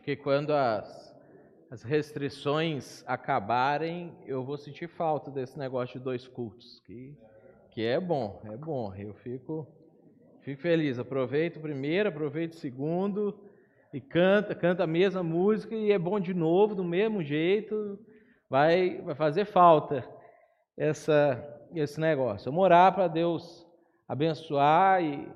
Acho que quando as, as restrições acabarem, eu vou sentir falta desse negócio de dois cultos, que, que é bom, é bom. Eu fico, fico feliz. Aproveito o primeiro, aproveito o segundo e canta, canta a mesma música e é bom de novo, do mesmo jeito. Vai, vai fazer falta essa, esse negócio. Vamos orar para Deus abençoar e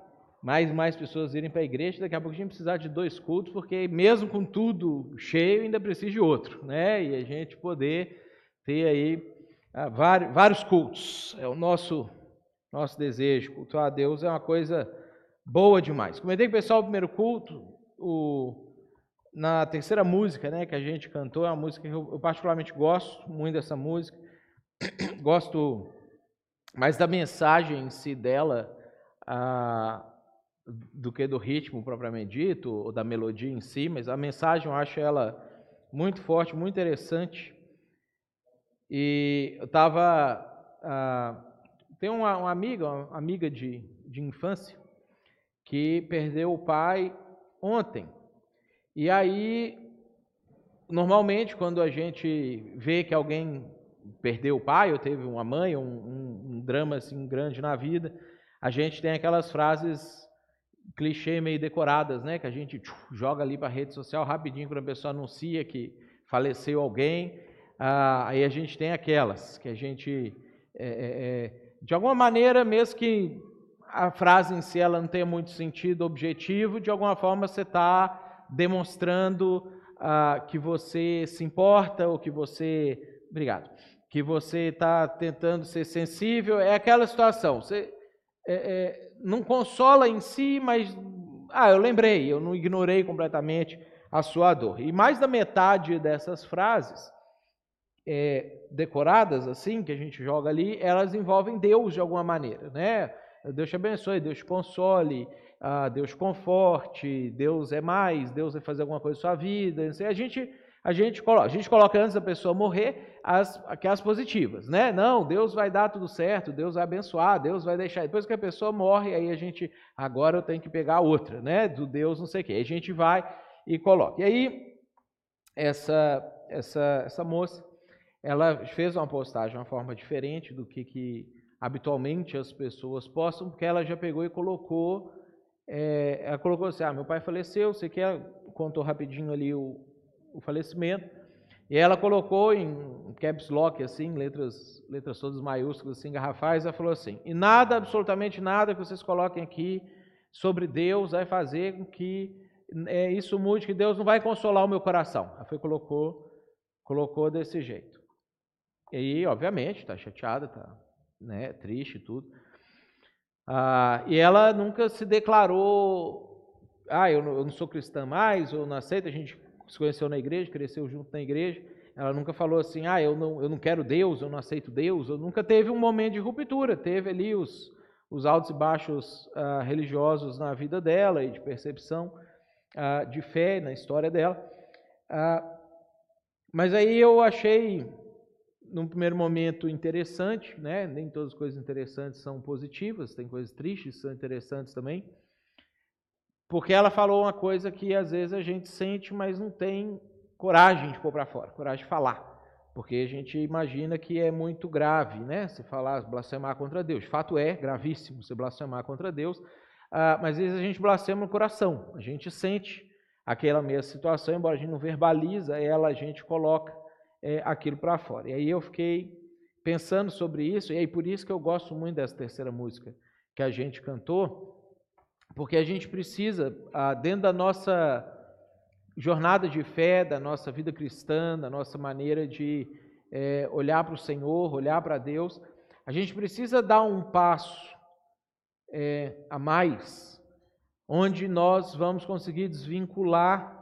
mais e mais pessoas irem para a igreja. Daqui a pouco a gente precisar de dois cultos, porque mesmo com tudo cheio, ainda precisa de outro, né? E a gente poder ter aí ah, vários, cultos. É o nosso, nosso desejo. Cultuar a Deus é uma coisa boa demais. Comentei com o pessoal o primeiro culto, o, na terceira música né, que a gente cantou, é uma música que eu, eu particularmente gosto muito dessa música. gosto mais da mensagem em si dela ah, do que do ritmo propriamente dito, ou da melodia em si, mas a mensagem eu acho ela muito forte, muito interessante. E eu estava. Ah, tem uma, uma, amiga, uma amiga de, de infância, que perdeu o pai ontem. E aí, normalmente, quando a gente vê que alguém perdeu o pai ou teve uma mãe, um, um, um drama assim grande na vida, a gente tem aquelas frases clichê meio decoradas, né? Que a gente tchum, joga ali para a rede social rapidinho quando a pessoa anuncia que faleceu alguém. Ah, aí a gente tem aquelas que a gente, é, é, é, de alguma maneira, mesmo que a frase em si ela não tenha muito sentido objetivo, de alguma forma você está demonstrando ah, que você se importa ou que você, obrigado, que você está tentando ser sensível. É aquela situação. Você é, é, não consola em si, mas ah, eu lembrei, eu não ignorei completamente a sua dor. E mais da metade dessas frases é, decoradas assim que a gente joga ali, elas envolvem Deus de alguma maneira, né? Deus te abençoe, Deus te console, ah, Deus te conforte, Deus é mais, Deus vai fazer alguma coisa na sua vida. A gente a gente coloca, a gente coloca antes da pessoa morrer as aquelas positivas, né? Não, Deus vai dar tudo certo, Deus vai abençoar, Deus vai deixar. Depois que a pessoa morre, aí a gente agora eu tenho que pegar outra, né? Do Deus não sei o quê. Aí a gente vai e coloca. E aí essa essa essa moça, ela fez uma postagem de uma forma diferente do que que habitualmente as pessoas postam, porque ela já pegou e colocou é, ela colocou assim, ah, meu pai faleceu, você quer contou rapidinho ali o o falecimento. E ela colocou em caps lock, assim, letras, letras todas maiúsculas, assim, garrafais, ela falou assim: e nada, absolutamente nada que vocês coloquem aqui sobre Deus vai fazer com que é, isso mude, que Deus não vai consolar o meu coração. Ela foi, colocou, colocou desse jeito. E aí, obviamente, está chateada, está né, triste e tudo. Ah, e ela nunca se declarou, ah, eu não, eu não sou cristã mais, ou não aceito, a gente se conheceu na igreja, cresceu junto na igreja. Ela nunca falou assim, ah, eu não, eu não quero Deus, eu não aceito Deus. Eu nunca teve um momento de ruptura. Teve ali os, os altos e baixos ah, religiosos na vida dela e de percepção ah, de fé na história dela. Ah, mas aí eu achei, num primeiro momento, interessante, né? nem todas as coisas interessantes são positivas, tem coisas tristes que são interessantes também. Porque ela falou uma coisa que às vezes a gente sente, mas não tem coragem de pôr para fora, coragem de falar. Porque a gente imagina que é muito grave, né? Se falar blasfemar contra Deus. De fato é gravíssimo você blasfemar contra Deus, ah, mas às vezes a gente blasfema no coração. A gente sente aquela mesma situação, embora a gente não verbaliza ela, a gente coloca é, aquilo para fora. E aí eu fiquei pensando sobre isso, e aí por isso que eu gosto muito dessa terceira música que a gente cantou, porque a gente precisa, ah, dentro da nossa jornada de fé, da nossa vida cristã, da nossa maneira de é, olhar para o Senhor, olhar para Deus, a gente precisa dar um passo é, a mais, onde nós vamos conseguir desvincular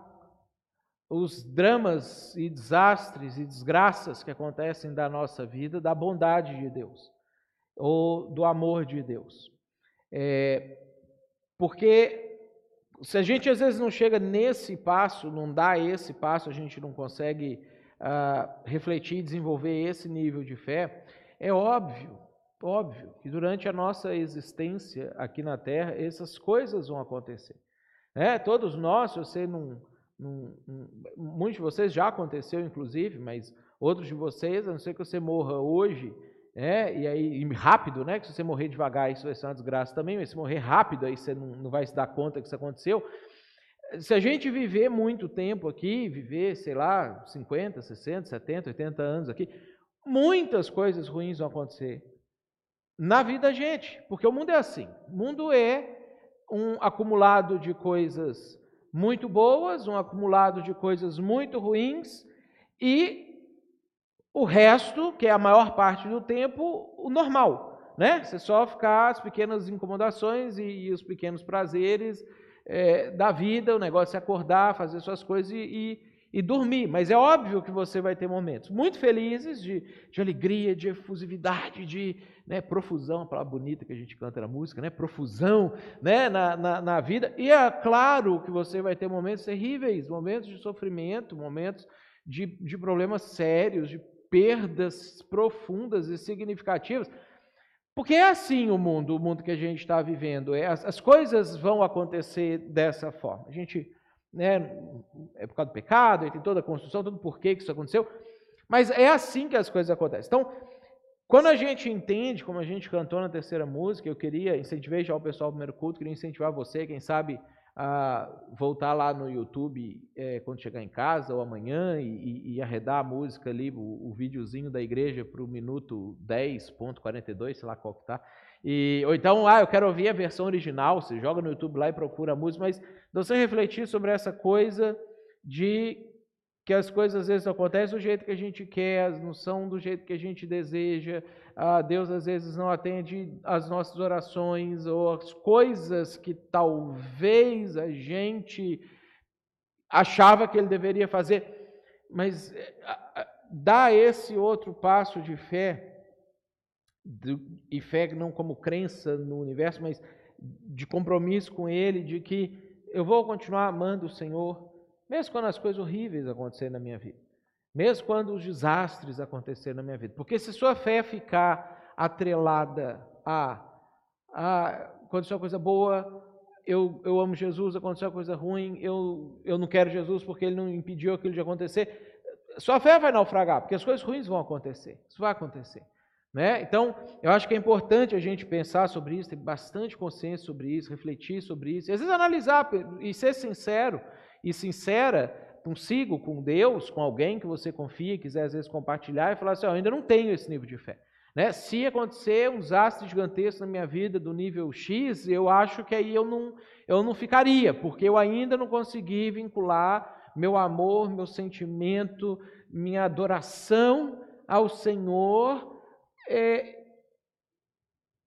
os dramas e desastres e desgraças que acontecem da nossa vida da bondade de Deus ou do amor de Deus. É, porque se a gente às vezes não chega nesse passo, não dá esse passo, a gente não consegue uh, refletir e desenvolver esse nível de fé, é óbvio, óbvio que durante a nossa existência aqui na Terra, essas coisas vão acontecer. É, todos nós, você não, num, num, muitos de vocês já aconteceu, inclusive, mas outros de vocês, a não ser que você morra hoje, né, e aí e rápido, né? Que se você morrer devagar, isso vai ser uma desgraça também, mas se morrer rápido, aí você não, não vai se dar conta que isso aconteceu. Se a gente viver muito tempo aqui, viver, sei lá, 50, 60, 70, 80 anos aqui, muitas coisas ruins vão acontecer na vida da gente, porque o mundo é assim. O mundo é um acumulado de coisas muito boas, um acumulado de coisas muito ruins e o resto, que é a maior parte do tempo, o normal, né? Você só ficar as pequenas incomodações e, e os pequenos prazeres é, da vida, o negócio é acordar, fazer suas coisas e, e, e, dormir. Mas é óbvio que você vai ter momentos muito felizes, de, de alegria, de efusividade, de né, profusão, a palavra bonita que a gente canta na música, né? Profusão né, na, na, na vida. E é claro que você vai ter momentos terríveis, momentos de sofrimento, momentos de, de problemas sérios, de perdas profundas e significativas. Porque é assim o mundo, o mundo que a gente está vivendo. É, as, as, coisas vão acontecer dessa forma. A gente, né, é por causa do pecado, tem toda a construção, todo porquê que isso aconteceu. Mas é assim que as coisas acontecem. Então, quando a gente entende, como a gente cantou na terceira música, eu queria, incentivar já o pessoal do primeiro culto, queria incentivar você, quem sabe, a voltar lá no YouTube é, quando chegar em casa ou amanhã e, e arredar a música ali, o, o videozinho da igreja para o minuto 10.42, sei lá qual que tá. E, ou então, ah, eu quero ouvir a versão original, você joga no YouTube lá e procura a música, mas você refletir sobre essa coisa de que as coisas às vezes acontecem do jeito que a gente quer, não são do jeito que a gente deseja, ah, Deus às vezes não atende às nossas orações, ou as coisas que talvez a gente achava que Ele deveria fazer, mas eh, dá esse outro passo de fé, e fé não como crença no universo, mas de compromisso com Ele, de que eu vou continuar amando o Senhor, mesmo quando as coisas horríveis acontecerem na minha vida, mesmo quando os desastres acontecerem na minha vida. Porque se sua fé ficar atrelada a, a aconteceu uma coisa boa, eu, eu amo Jesus, aconteceu uma coisa ruim, eu, eu não quero Jesus porque ele não impediu aquilo de acontecer, sua fé vai naufragar, porque as coisas ruins vão acontecer. Isso vai acontecer. Né? Então, eu acho que é importante a gente pensar sobre isso, ter bastante consciência sobre isso, refletir sobre isso, e às vezes analisar e ser sincero e sincera consigo, com Deus, com alguém que você confia, quiser às vezes compartilhar e falar assim: oh, eu ainda não tenho esse nível de fé. Né? Se acontecer um desastre gigantesco na minha vida do nível X, eu acho que aí eu não, eu não ficaria, porque eu ainda não consegui vincular meu amor, meu sentimento, minha adoração ao Senhor é,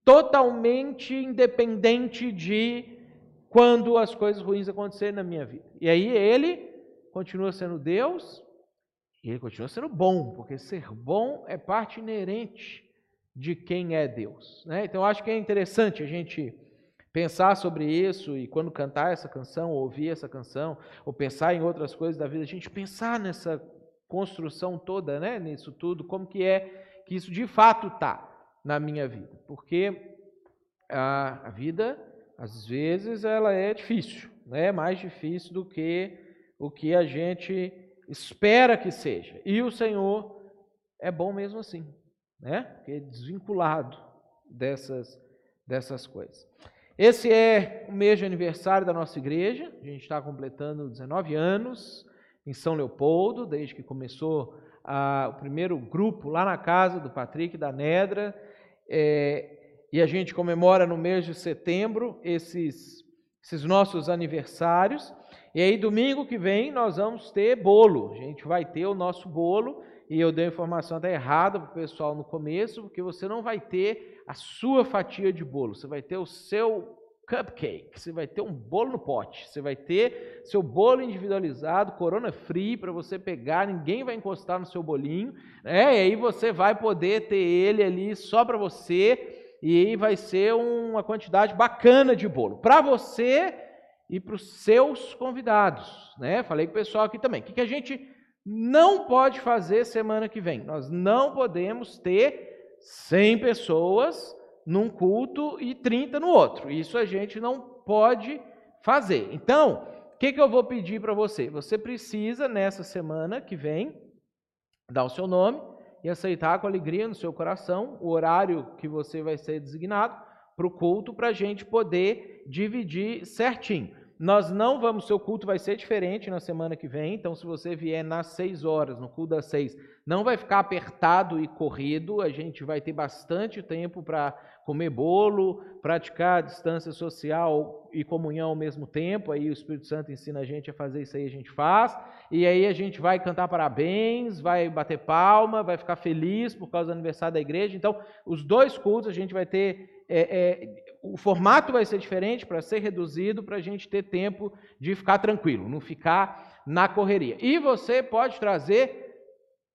totalmente independente de quando as coisas ruins acontecerem na minha vida. E aí ele continua sendo Deus e ele continua sendo bom, porque ser bom é parte inerente de quem é Deus. Né? Então acho que é interessante a gente pensar sobre isso e quando cantar essa canção, ou ouvir essa canção, ou pensar em outras coisas da vida, a gente pensar nessa construção toda, né? nisso tudo, como que é que isso de fato está na minha vida. Porque a, a vida às vezes ela é difícil, né? mais difícil do que o que a gente espera que seja. E o Senhor é bom mesmo assim, né? Porque é desvinculado dessas, dessas coisas. Esse é o mês de aniversário da nossa igreja, a gente está completando 19 anos em São Leopoldo, desde que começou o primeiro grupo lá na casa do Patrick da Nedra. É, e a gente comemora no mês de setembro esses, esses nossos aniversários. E aí, domingo que vem, nós vamos ter bolo. A gente vai ter o nosso bolo. E eu dei a informação até errada para o pessoal no começo, porque você não vai ter a sua fatia de bolo, você vai ter o seu cupcake, você vai ter um bolo no pote, você vai ter seu bolo individualizado, corona free, para você pegar, ninguém vai encostar no seu bolinho, né? e aí você vai poder ter ele ali só para você, e vai ser uma quantidade bacana de bolo para você e para os seus convidados. Né? Falei com o pessoal aqui também. O que a gente não pode fazer semana que vem? Nós não podemos ter 100 pessoas num culto e 30 no outro. Isso a gente não pode fazer. Então, o que, que eu vou pedir para você? Você precisa, nessa semana que vem, dar o seu nome e aceitar com alegria no seu coração o horário que você vai ser designado para o culto, para a gente poder dividir certinho. Nós não vamos, seu culto vai ser diferente na semana que vem, então se você vier nas seis horas, no culto das seis, não vai ficar apertado e corrido, a gente vai ter bastante tempo para comer bolo, praticar distância social e comunhão ao mesmo tempo, aí o Espírito Santo ensina a gente a fazer isso aí, a gente faz, e aí a gente vai cantar parabéns, vai bater palma, vai ficar feliz por causa do aniversário da igreja, então os dois cultos a gente vai ter é, é, o formato vai ser diferente para ser reduzido, para a gente ter tempo de ficar tranquilo, não ficar na correria. E você pode trazer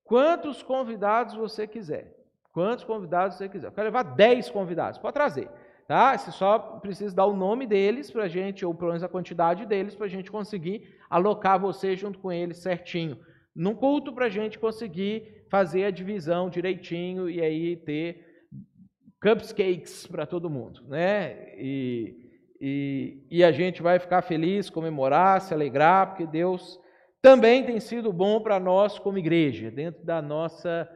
quantos convidados você quiser. Quantos convidados você quiser. Eu quero levar 10 convidados, pode trazer. Tá? Você só precisa dar o nome deles para a gente, ou pelo menos a quantidade deles, para a gente conseguir alocar você junto com eles certinho. Num culto para a gente conseguir fazer a divisão direitinho e aí ter cupcakes para todo mundo, né? E, e, e, a gente vai ficar feliz, comemorar, se alegrar, porque Deus também tem sido bom para nós como igreja, dentro da nossa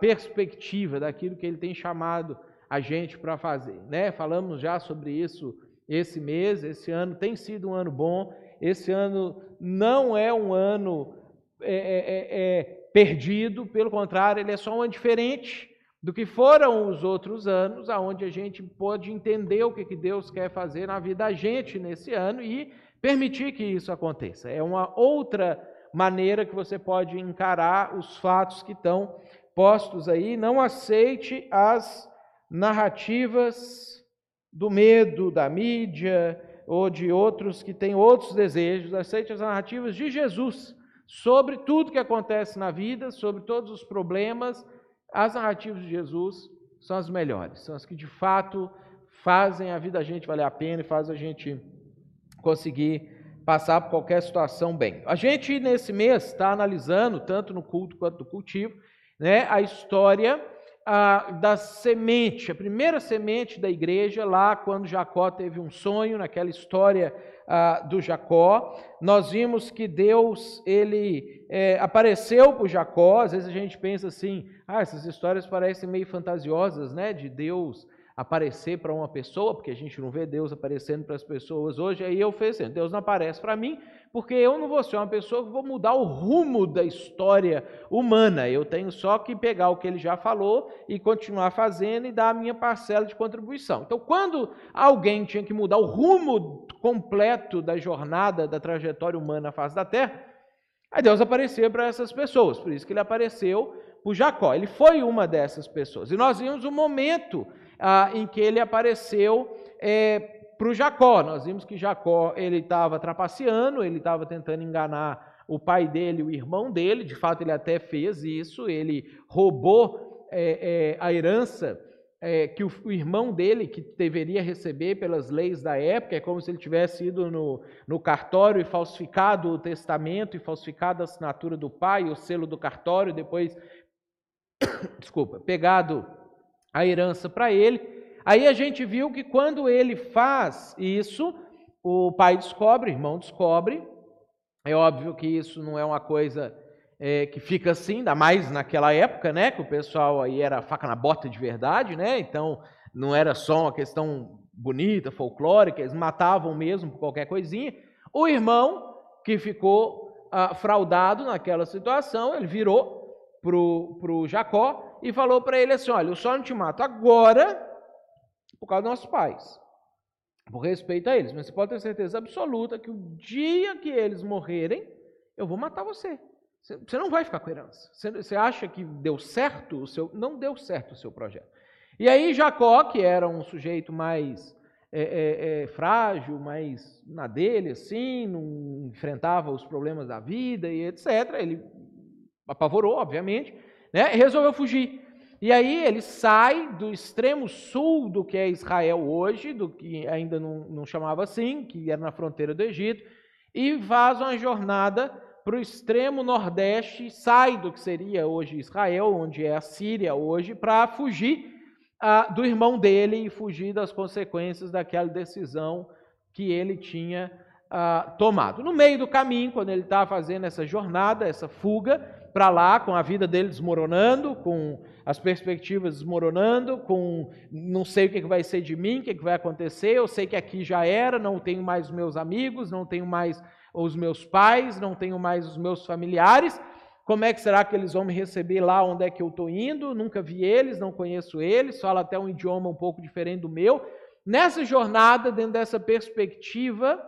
perspectiva, daquilo que Ele tem chamado a gente para fazer, né? Falamos já sobre isso esse mês, esse ano tem sido um ano bom, esse ano não é um ano é, é, é, é perdido, pelo contrário, ele é só um ano diferente, do que foram os outros anos, aonde a gente pode entender o que, que Deus quer fazer na vida da gente nesse ano e permitir que isso aconteça. É uma outra maneira que você pode encarar os fatos que estão postos aí. Não aceite as narrativas do medo, da mídia ou de outros que têm outros desejos. Aceite as narrativas de Jesus sobre tudo que acontece na vida, sobre todos os problemas as narrativas de Jesus são as melhores, são as que de fato fazem a vida da gente valer a pena e fazem a gente conseguir passar por qualquer situação bem. A gente, nesse mês, está analisando, tanto no culto quanto no cultivo, né, a história a, da semente, a primeira semente da igreja, lá quando Jacó teve um sonho, naquela história ah, do Jacó. Nós vimos que Deus ele é, apareceu para Jacó. Às vezes a gente pensa assim, ah, essas histórias parecem meio fantasiosas, né? De Deus aparecer para uma pessoa, porque a gente não vê Deus aparecendo para as pessoas hoje. Aí eu falei assim, Deus não aparece para mim, porque eu não vou ser uma pessoa que vou mudar o rumo da história humana. Eu tenho só que pegar o que ele já falou e continuar fazendo e dar a minha parcela de contribuição. Então, quando alguém tinha que mudar o rumo completo da jornada, da trajetória humana na face da terra, aí Deus apareceu para essas pessoas. Por isso que ele apareceu para Jacó. Ele foi uma dessas pessoas. E nós vimos o momento ah, em que ele apareceu. É, para o Jacó. Nós vimos que Jacó ele estava trapaceando, ele estava tentando enganar o pai dele, o irmão dele. De fato, ele até fez isso. Ele roubou é, é, a herança é, que o, o, irmão dele, que deveria receber pelas leis da época, é como se ele tivesse ido no, no cartório e falsificado o testamento e falsificado a assinatura do pai, o selo do cartório, depois, desculpa, pegado a herança para ele. Aí a gente viu que quando ele faz isso, o pai descobre, o irmão descobre. É óbvio que isso não é uma coisa é, que fica assim, ainda mais naquela época, né? Que o pessoal aí era faca na bota de verdade, né? Então não era só uma questão bonita, folclórica, eles matavam mesmo por qualquer coisinha. O irmão que ficou ah, fraudado naquela situação, ele virou pro, pro Jacó e falou para ele assim: olha, eu só não te mato agora por causa dos nossos pais, por respeito a eles. Mas você pode ter certeza absoluta que o dia que eles morrerem, eu vou matar você. Você não vai ficar com herança. Você acha que deu certo o seu. Não deu certo o seu projeto. E aí, Jacó, que era um sujeito mais é, é, é, frágil, mais na dele, assim, não enfrentava os problemas da vida e etc., ele apavorou, obviamente, né? resolveu fugir. E aí ele sai do extremo sul do que é Israel hoje, do que ainda não, não chamava assim, que era na fronteira do Egito, e faz uma jornada para o extremo nordeste, sai do que seria hoje Israel, onde é a Síria hoje, para fugir ah, do irmão dele e fugir das consequências daquela decisão que ele tinha ah, tomado. No meio do caminho, quando ele está fazendo essa jornada, essa fuga para lá, com a vida dele desmoronando, com as perspectivas desmoronando, com não sei o que vai ser de mim, o que vai acontecer, eu sei que aqui já era, não tenho mais os meus amigos, não tenho mais os meus pais, não tenho mais os meus familiares. Como é que será que eles vão me receber lá onde é que eu estou indo? Nunca vi eles, não conheço eles, falo até um idioma um pouco diferente do meu. Nessa jornada, dentro dessa perspectiva,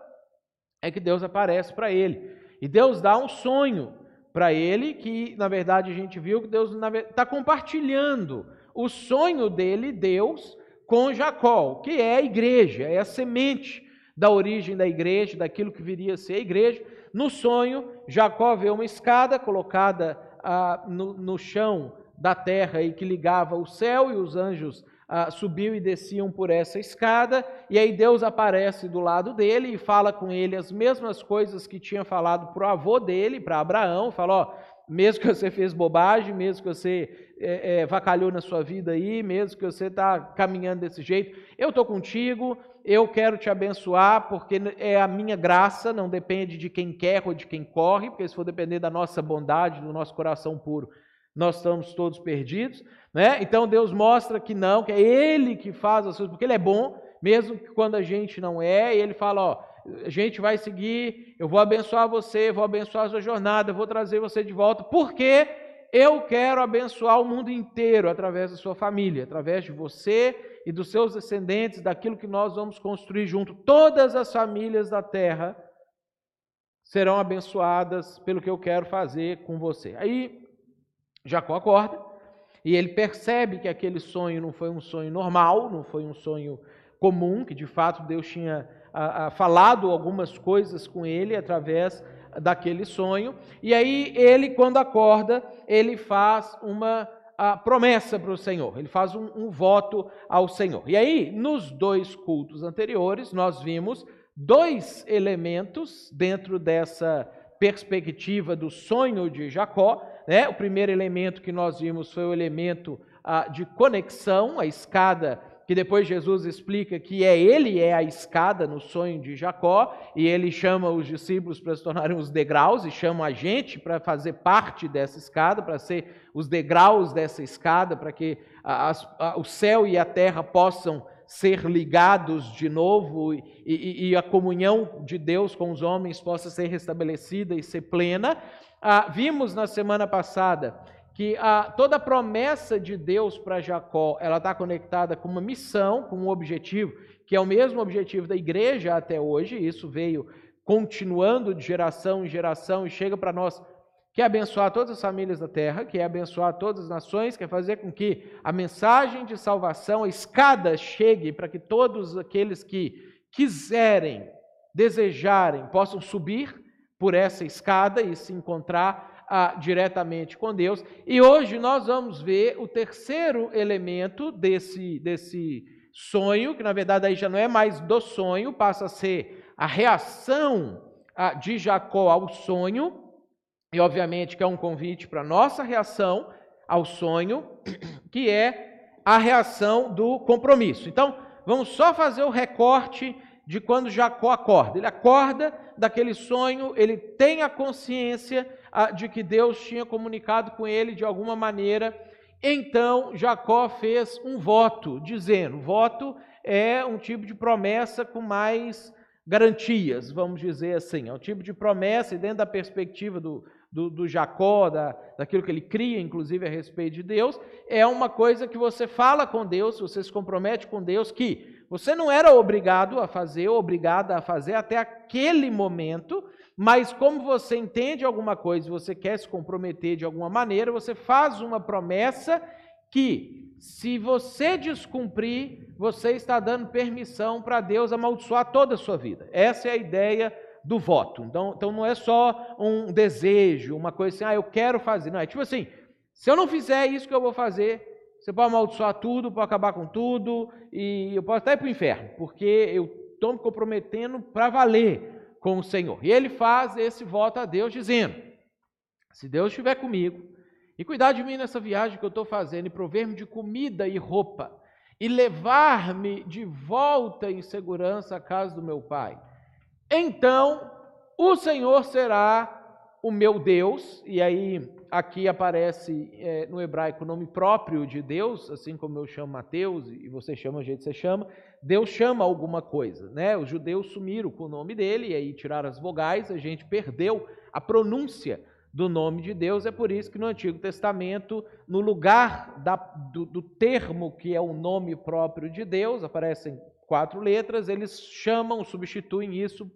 é que Deus aparece para ele. E Deus dá um sonho para ele, que na verdade a gente viu que Deus está compartilhando o sonho dele, Deus, com Jacó, que é a igreja, é a semente da origem da igreja, daquilo que viria a ser a igreja. No sonho, Jacó vê uma escada colocada ah, no, no, chão da terra e que ligava o céu, e os anjos ah, subiam e desciam por essa escada, e aí Deus aparece do lado dele e fala com ele as mesmas coisas que tinha falado para o avô dele, para Abraão, fala, ó, mesmo que você fez bobagem, mesmo que você é, é, vacalhou na sua vida aí, mesmo que você está caminhando desse jeito, eu estou contigo, eu quero te abençoar, porque é a minha graça, não depende de quem quer ou de quem corre, porque se for depender da nossa bondade, do nosso coração puro, nós estamos todos perdidos. Né? Então Deus mostra que não, que é Ele que faz as coisas, porque Ele é bom, mesmo quando a gente não é, e Ele fala: ó, a gente vai seguir, eu vou abençoar você, vou abençoar a sua jornada, vou trazer você de volta, porque eu quero abençoar o mundo inteiro através da sua família, através de você e dos seus descendentes, daquilo que nós vamos construir junto. Todas as famílias da terra serão abençoadas pelo que eu quero fazer com você. Aí Jacó acorda e ele percebe que aquele sonho não foi um sonho normal, não foi um sonho comum, que de fato Deus tinha a, a, falado algumas coisas com ele através daquele sonho. E aí ele, quando acorda, ele faz uma a promessa para o Senhor, ele faz um, um voto ao Senhor. E aí, nos dois cultos anteriores, nós vimos dois elementos dentro dessa perspectiva do sonho de Jacó. Né? O primeiro elemento que nós vimos foi o elemento ah, de conexão, a escada que depois Jesus explica que é ele é a escada no sonho de Jacó, e ele chama os discípulos para se tornarem os degraus, e chama a gente para fazer parte dessa escada, para ser os degraus dessa escada, para que a, o céu e a terra possam ser ligados de novo e, e, e, a comunhão de Deus com os homens possa ser restabelecida e ser plena. Ah, vimos na semana passada que a, toda a promessa de Deus para Jacó, ela está conectada com uma missão, com um objetivo, que é o mesmo objetivo da igreja até hoje, isso veio continuando de geração em geração e chega para nós, que é abençoar todas as famílias da terra, que é abençoar todas as nações, quer fazer com que a mensagem de salvação, a escada chegue para que todos aqueles que quiserem, desejarem, possam subir por essa escada e se encontrar ah, diretamente com Deus. E hoje nós vamos ver o terceiro elemento desse, desse sonho, que na verdade aí já não é mais do sonho, passa a ser a reação ah, de Jacó ao sonho, e obviamente que é um convite para a nossa reação ao sonho, que é a reação do compromisso. Então, vamos só fazer o recorte de quando Jacó acorda. Ele acorda daquele sonho, ele tem a consciência de que Deus tinha comunicado com ele de alguma maneira. Então Jacó fez um voto, dizendo: voto é um tipo de promessa com mais garantias, vamos dizer assim. É um tipo de promessa, e dentro da perspectiva do, do, do, Jacó, da, daquilo que ele cria, inclusive a respeito de Deus, é uma coisa que você fala com Deus, você se compromete com Deus, que você não era obrigado a fazer, obrigada a fazer até aquele momento, mas como você entende alguma coisa, você quer se comprometer de alguma maneira, você faz uma promessa que, se você descumprir, você está dando permissão para Deus amaldiçoar toda a sua vida. Essa é a ideia do voto. Então, então não é só um desejo, uma coisa assim, ah, eu quero fazer. Não, é tipo assim, se eu não fizer isso que eu vou fazer, você pode amaldiçoar tudo, pode acabar com tudo, e eu posso até ir para o inferno, porque eu estou me comprometendo para valer com o Senhor. E ele faz esse voto a Deus, dizendo: Se Deus estiver comigo e cuidar de mim nessa viagem que eu estou fazendo, e prover-me de comida e roupa, e levar-me de volta em segurança à casa do meu pai, então o Senhor será o meu Deus, e aí aqui aparece é, no hebraico o nome próprio de Deus, assim como eu chamo Mateus e você chama do jeito que você chama, Deus chama alguma coisa, né? Os judeus sumiram com o nome dele e aí tiraram as vogais, a gente perdeu a pronúncia do nome de Deus, é por isso que no Antigo Testamento, no lugar da, do, do termo que é o nome próprio de Deus, aparecem quatro letras, eles chamam, substituem isso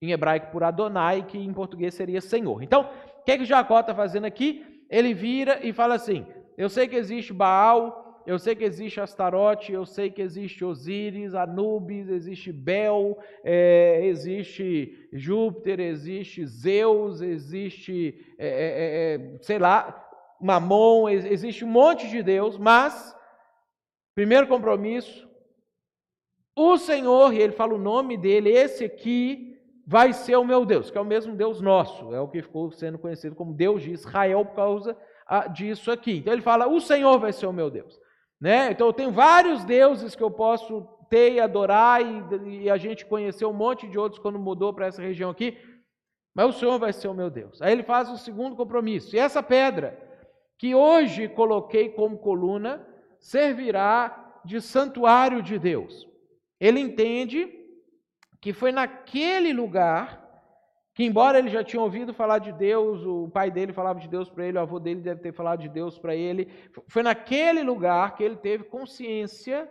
em hebraico por Adonai, que em português seria Senhor. Então, o que, é que Jacó está fazendo aqui? Ele vira e fala assim: Eu sei que existe Baal, eu sei que existe Astarote, eu sei que existe Osíris, Anubis, existe Bel, é, existe Júpiter, existe Zeus, existe, é, é, é sei lá, Mamon, existe um monte de Deus, mas, primeiro compromisso, o Senhor, e ele fala o nome dele, esse aqui vai ser o meu Deus, que é o mesmo Deus nosso, é o que ficou sendo conhecido como Deus de Israel por causa ah, disso aqui. Então ele fala: o Senhor vai ser o meu Deus. Né? Então eu tenho vários deuses que eu posso ter e adorar, e, e a gente conheceu um monte de outros quando mudou para essa região aqui, mas o Senhor vai ser o meu Deus. Aí ele faz o segundo compromisso, e essa pedra que hoje coloquei como coluna servirá de santuário de Deus. Ele entende que foi naquele lugar que, embora ele já tinha ouvido falar de Deus, o pai dele falava de Deus para ele, o avô dele deve ter falado de Deus para ele, foi naquele lugar que ele teve consciência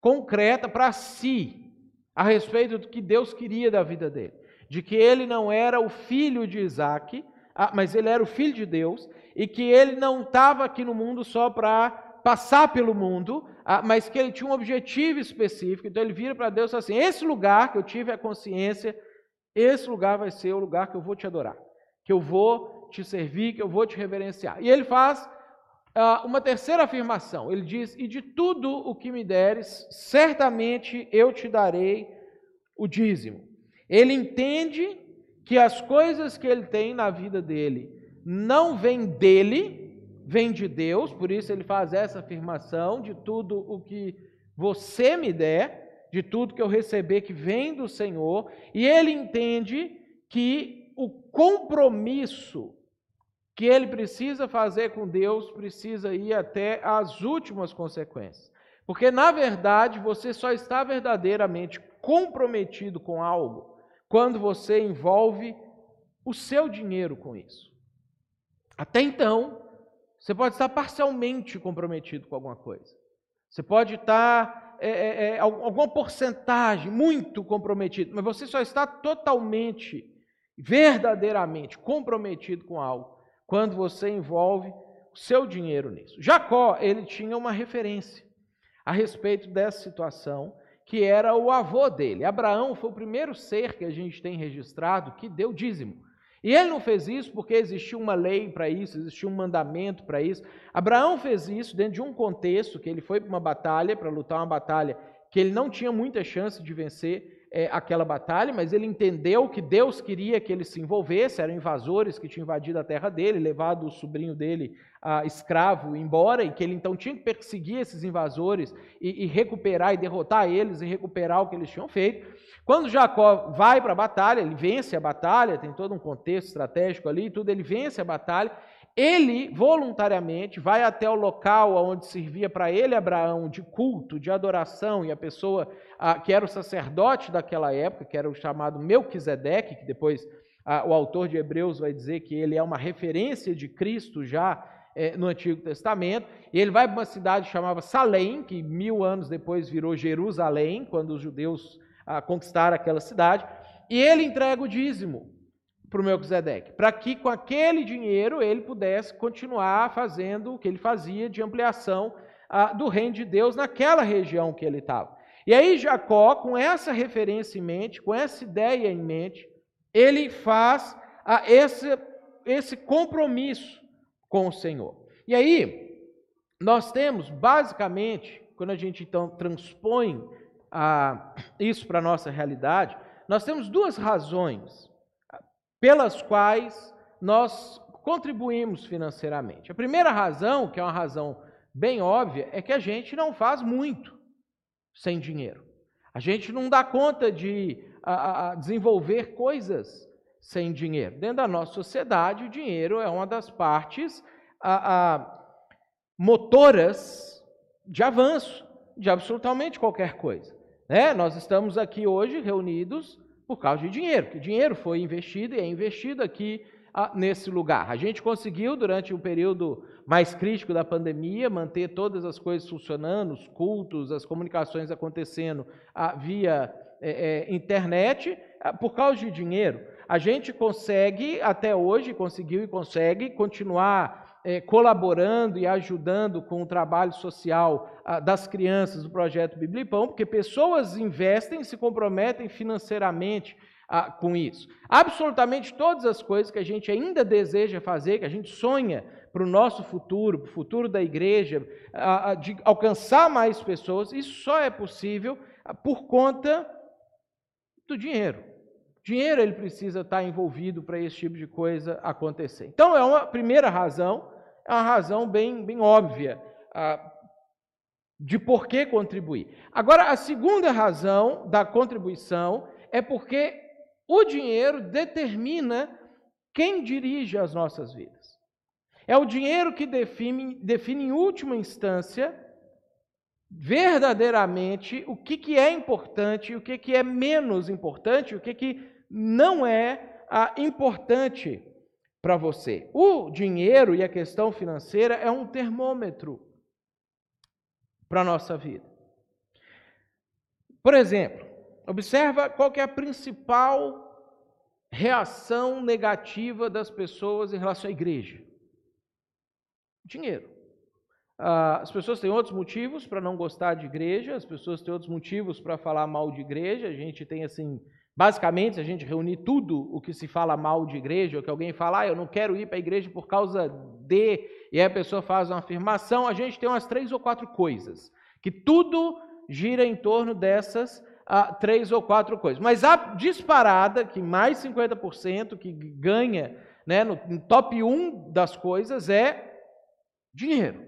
concreta para si a respeito do que Deus queria da vida dele. De que ele não era o filho de Isaac, mas ele era o filho de Deus, e que ele não estava aqui no mundo só para passar pelo mundo, mas que ele tinha um objetivo específico. Então ele vira para Deus e fala assim: esse lugar que eu tive a consciência, esse lugar vai ser o lugar que eu vou te adorar, que eu vou te servir, que eu vou te reverenciar. E ele faz uh, uma terceira afirmação. Ele diz: E de tudo o que me deres, certamente eu te darei o dízimo. Ele entende que as coisas que ele tem na vida dele não vêm dele, vem de Deus, por isso ele faz essa afirmação: de tudo o que você me der, de tudo que eu receber que vem do Senhor, e ele entende que o compromisso que ele precisa fazer com Deus precisa ir até as últimas consequências. Porque, na verdade, você só está verdadeiramente comprometido com algo quando você envolve o seu dinheiro com isso. Até então, você pode estar parcialmente comprometido com alguma coisa. Você pode estar é, é, é, alguma porcentagem muito comprometido, mas você só está totalmente, verdadeiramente comprometido com algo quando você envolve o seu dinheiro nisso. Jacó, ele tinha uma referência a respeito dessa situação, que era o avô dele. Abraão foi o primeiro ser que a gente tem registrado que deu dízimo. E ele não fez isso porque existia uma lei para isso, existia um mandamento para isso. Abraão fez isso dentro de um contexto que ele foi para uma batalha, para lutar uma batalha que ele não tinha muita chance de vencer é, aquela batalha, mas ele entendeu que Deus queria que ele se envolvesse, eram invasores que tinham invadido a terra dele, levado o sobrinho dele, a, escravo, embora, e que ele então tinha que perseguir esses invasores e, e recuperar e derrotar eles e recuperar o que eles tinham feito. Quando Jacó vai para a batalha, ele vence a batalha, tem todo um contexto estratégico ali e tudo, ele vence a batalha, ele voluntariamente vai até o local onde servia para ele Abraão de culto, de adoração, e a pessoa que era o sacerdote daquela época, que era o chamado Melquisedeque, que depois o autor de Hebreus vai dizer que ele é uma referência de Cristo já é, no Antigo Testamento, e ele vai para uma cidade chamada Salém, que mil anos depois virou Jerusalém, quando os judeus a conquistar aquela cidade, e ele entrega o dízimo para o Melquisedeque, para que com aquele dinheiro ele pudesse continuar fazendo o que ele fazia de ampliação ah, do reino de Deus naquela região que ele estava. E aí Jacó, com essa referência em mente, com essa ideia em mente, ele faz ah, esse, esse compromisso com o Senhor. E aí, nós temos, basicamente, quando a gente então transpõe a, isso para a nossa realidade, nós temos duas razões pelas quais nós contribuímos financeiramente. A primeira razão, que é uma razão bem óbvia, é que a gente não faz muito sem dinheiro. A gente não dá conta de a, a desenvolver coisas sem dinheiro. Dentro da nossa sociedade, o dinheiro é uma das partes a, a, motoras de avanço de absolutamente qualquer coisa. Né? Nós estamos aqui hoje reunidos por causa de dinheiro, que dinheiro foi investido e é investido aqui ah, nesse lugar. A gente conseguiu, durante o período mais crítico da pandemia, manter todas as coisas funcionando, os cultos, as comunicações acontecendo ah, via é, é, internet, ah, por causa de dinheiro. A gente consegue, até hoje, conseguiu e consegue continuar é, colaborando e ajudando com o trabalho social ah, das crianças do projeto Biblipão, porque pessoas investem, se comprometem financeiramente ah, com isso. Absolutamente todas as coisas que a gente ainda deseja fazer, que a gente sonha para o nosso futuro, para o futuro da igreja, ah, de alcançar mais pessoas, isso só é possível por conta do dinheiro. Dinheiro ele precisa estar envolvido para esse tipo de coisa acontecer. Então é uma primeira razão, é uma razão bem, bem óbvia ah, de por que contribuir. Agora, a segunda razão da contribuição é porque o dinheiro determina quem dirige as nossas vidas. É o dinheiro que define, define em última instância verdadeiramente o que, que é importante, o que, que é menos importante, o que, que não é ah, importante para você. O dinheiro e a questão financeira é um termômetro para a nossa vida. Por exemplo, observa qual é a principal reação negativa das pessoas em relação à igreja. Dinheiro. Ah, as pessoas têm outros motivos para não gostar de igreja, as pessoas têm outros motivos para falar mal de igreja. A gente tem assim Basicamente, se a gente reunir tudo o que se fala mal de igreja, ou que alguém fala, ah, eu não quero ir para a igreja por causa de, e aí a pessoa faz uma afirmação, a gente tem umas três ou quatro coisas, que tudo gira em torno dessas ah, três ou quatro coisas. Mas a disparada, que mais 50% que ganha né, no, no top 1 das coisas é dinheiro.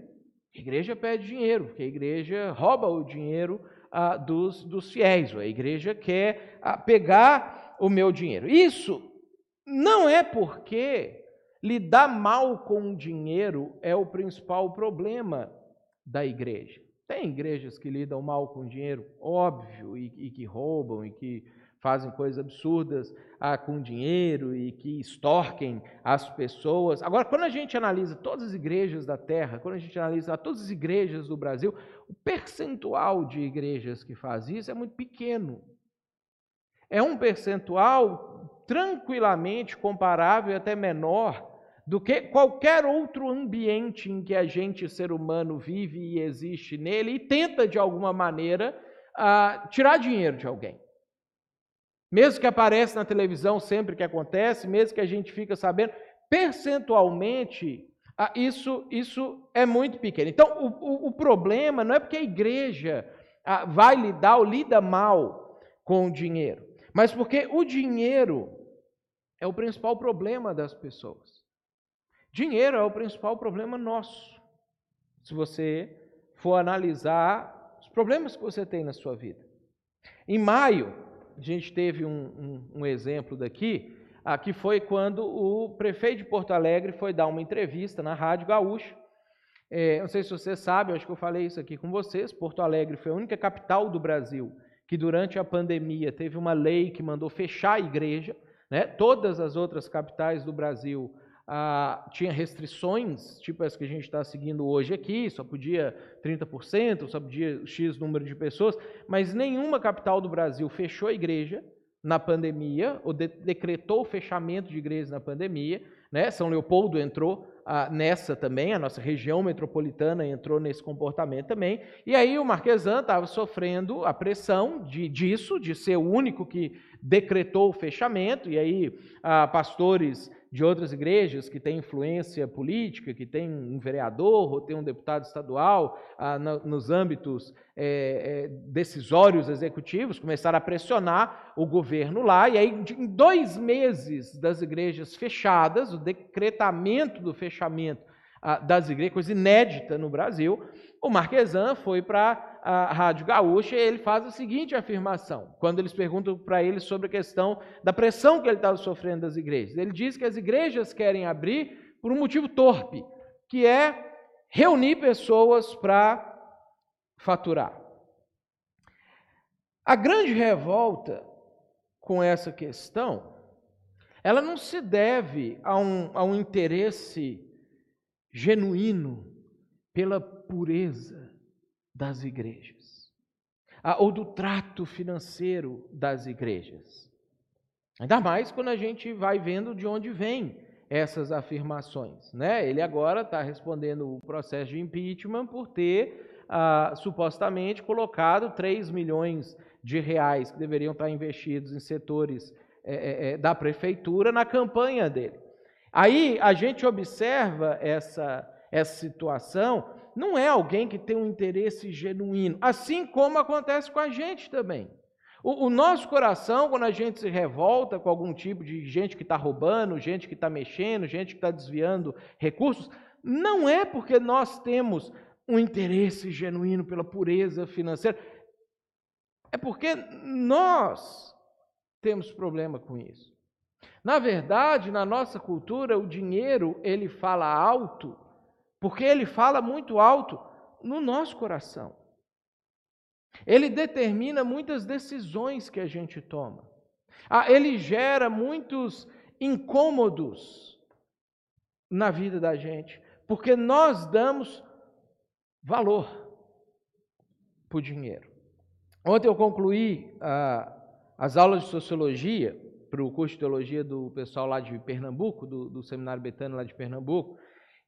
A igreja pede dinheiro, porque a igreja rouba o dinheiro ah, dos, dos fiéis. A igreja quer ah, pegar o meu dinheiro. Isso não é porque lidar mal com o dinheiro é o principal problema da igreja. Tem igrejas que lidam mal com dinheiro, óbvio, e, e que roubam e que fazem coisas absurdas ah, com dinheiro e que extorquem as pessoas. Agora, quando a gente analisa todas as igrejas da terra, quando a gente analisa todas as igrejas do Brasil, o percentual de igrejas que faz isso é muito pequeno. É um percentual tranquilamente comparável até menor do que qualquer outro ambiente em que a gente, ser humano, vive e existe nele e tenta, de alguma maneira, ah, tirar dinheiro de alguém. Mesmo que apareça na televisão sempre que acontece, mesmo que a gente fica sabendo, percentualmente, ah, isso, isso é muito pequeno. Então, o, o, o problema não é porque a igreja ah, vai lidar ou lida mal com o dinheiro, mas porque o dinheiro é o principal problema das pessoas. Dinheiro é o principal problema nosso. Se você for analisar os problemas que você tem na sua vida. Em maio, a gente teve um, um, um exemplo daqui, que foi quando o prefeito de Porto Alegre foi dar uma entrevista na Rádio Gaúcho. É, não sei se você sabe, acho que eu falei isso aqui com vocês. Porto Alegre foi a única capital do Brasil que, durante a pandemia, teve uma lei que mandou fechar a igreja. Né? Todas as outras capitais do Brasil ah, tinha restrições, tipo as que a gente está seguindo hoje aqui, só podia 30%, só podia X número de pessoas, mas nenhuma capital do Brasil fechou a igreja na pandemia, ou de, decretou o fechamento de igrejas na pandemia. Né? São Leopoldo entrou ah, nessa também, a nossa região metropolitana entrou nesse comportamento também. E aí o Marquesan estava sofrendo a pressão de, disso, de ser o único que decretou o fechamento, e aí ah, pastores de outras igrejas que têm influência política, que tem um vereador ou tem um deputado estadual ah, nos âmbitos é, é, decisórios executivos, começaram a pressionar o governo lá, e aí, em dois meses das igrejas fechadas, o decretamento do fechamento ah, das igrejas, coisa inédita no Brasil, o Marquesan foi para a Rádio Gaúcha, ele faz a seguinte afirmação, quando eles perguntam para ele sobre a questão da pressão que ele estava sofrendo das igrejas. Ele diz que as igrejas querem abrir por um motivo torpe, que é reunir pessoas para faturar. A grande revolta com essa questão, ela não se deve a um, a um interesse genuíno pela pureza das igrejas, ou do trato financeiro das igrejas. Ainda mais quando a gente vai vendo de onde vêm essas afirmações. Né? Ele agora está respondendo o processo de impeachment por ter ah, supostamente colocado 3 milhões de reais que deveriam estar investidos em setores é, é, da prefeitura na campanha dele. Aí a gente observa essa, essa situação não é alguém que tem um interesse genuíno, assim como acontece com a gente também. O, o nosso coração, quando a gente se revolta com algum tipo de gente que está roubando, gente que está mexendo, gente que está desviando recursos, não é porque nós temos um interesse genuíno pela pureza financeira, é porque nós temos problema com isso. Na verdade, na nossa cultura, o dinheiro ele fala alto porque ele fala muito alto no nosso coração. Ele determina muitas decisões que a gente toma. Ah, ele gera muitos incômodos na vida da gente, porque nós damos valor para o dinheiro. Ontem eu concluí ah, as aulas de sociologia para o curso de teologia do pessoal lá de Pernambuco, do, do Seminário Betânia lá de Pernambuco,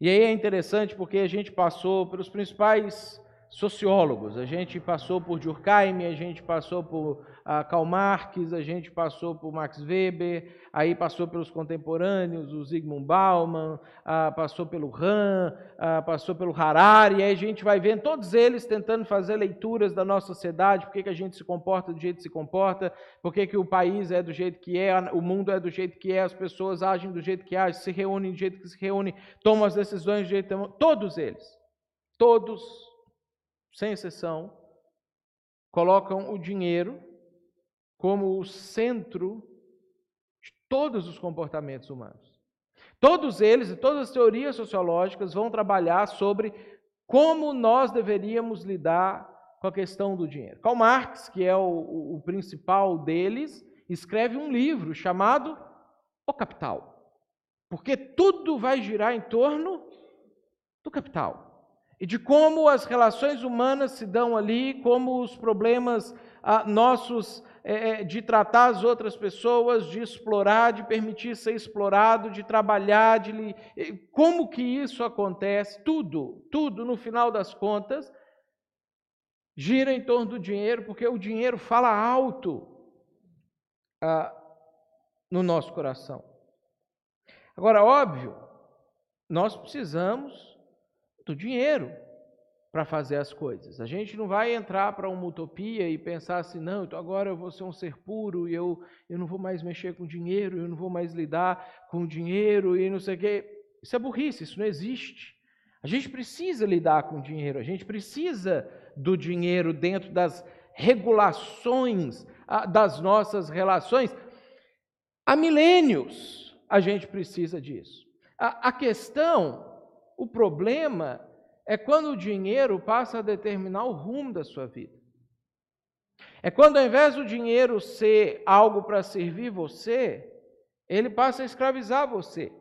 e aí é interessante porque a gente passou pelos principais sociólogos, a gente passou por Durkheim, a gente passou por uh, Karl Marx, a gente passou por Max Weber, aí passou pelos contemporâneos, o Zygmunt Bauman, uh, passou pelo Ram, uh, passou pelo Harari, aí a gente vai vendo todos eles tentando fazer leituras da nossa sociedade, por que, que a gente se comporta do jeito que se comporta, por que, que o país é do jeito que é, o mundo é do jeito que é, as pessoas agem do jeito que agem, se reúnem do jeito que se reúnem, tomam as decisões do jeito que tomam, todos eles, todos, sem exceção, colocam o dinheiro como o centro de todos os comportamentos humanos. Todos eles e todas as teorias sociológicas vão trabalhar sobre como nós deveríamos lidar com a questão do dinheiro. Karl Marx, que é o, o principal deles, escreve um livro chamado O Capital. Porque tudo vai girar em torno do capital. E de como as relações humanas se dão ali, como os problemas ah, nossos é, de tratar as outras pessoas, de explorar, de permitir ser explorado, de trabalhar, de como que isso acontece? Tudo, tudo no final das contas gira em torno do dinheiro, porque o dinheiro fala alto ah, no nosso coração. Agora, óbvio, nós precisamos do dinheiro para fazer as coisas. A gente não vai entrar para uma utopia e pensar assim, não, então agora eu vou ser um ser puro e eu, eu não vou mais mexer com dinheiro, eu não vou mais lidar com dinheiro e não sei o quê. Isso é burrice, isso não existe. A gente precisa lidar com dinheiro, a gente precisa do dinheiro dentro das regulações ah, das nossas relações. Há milênios a gente precisa disso. A, a questão, o problema é quando o dinheiro passa a determinar o rumo da sua vida. É quando, ao invés do dinheiro ser algo para servir você, ele passa a escravizar você.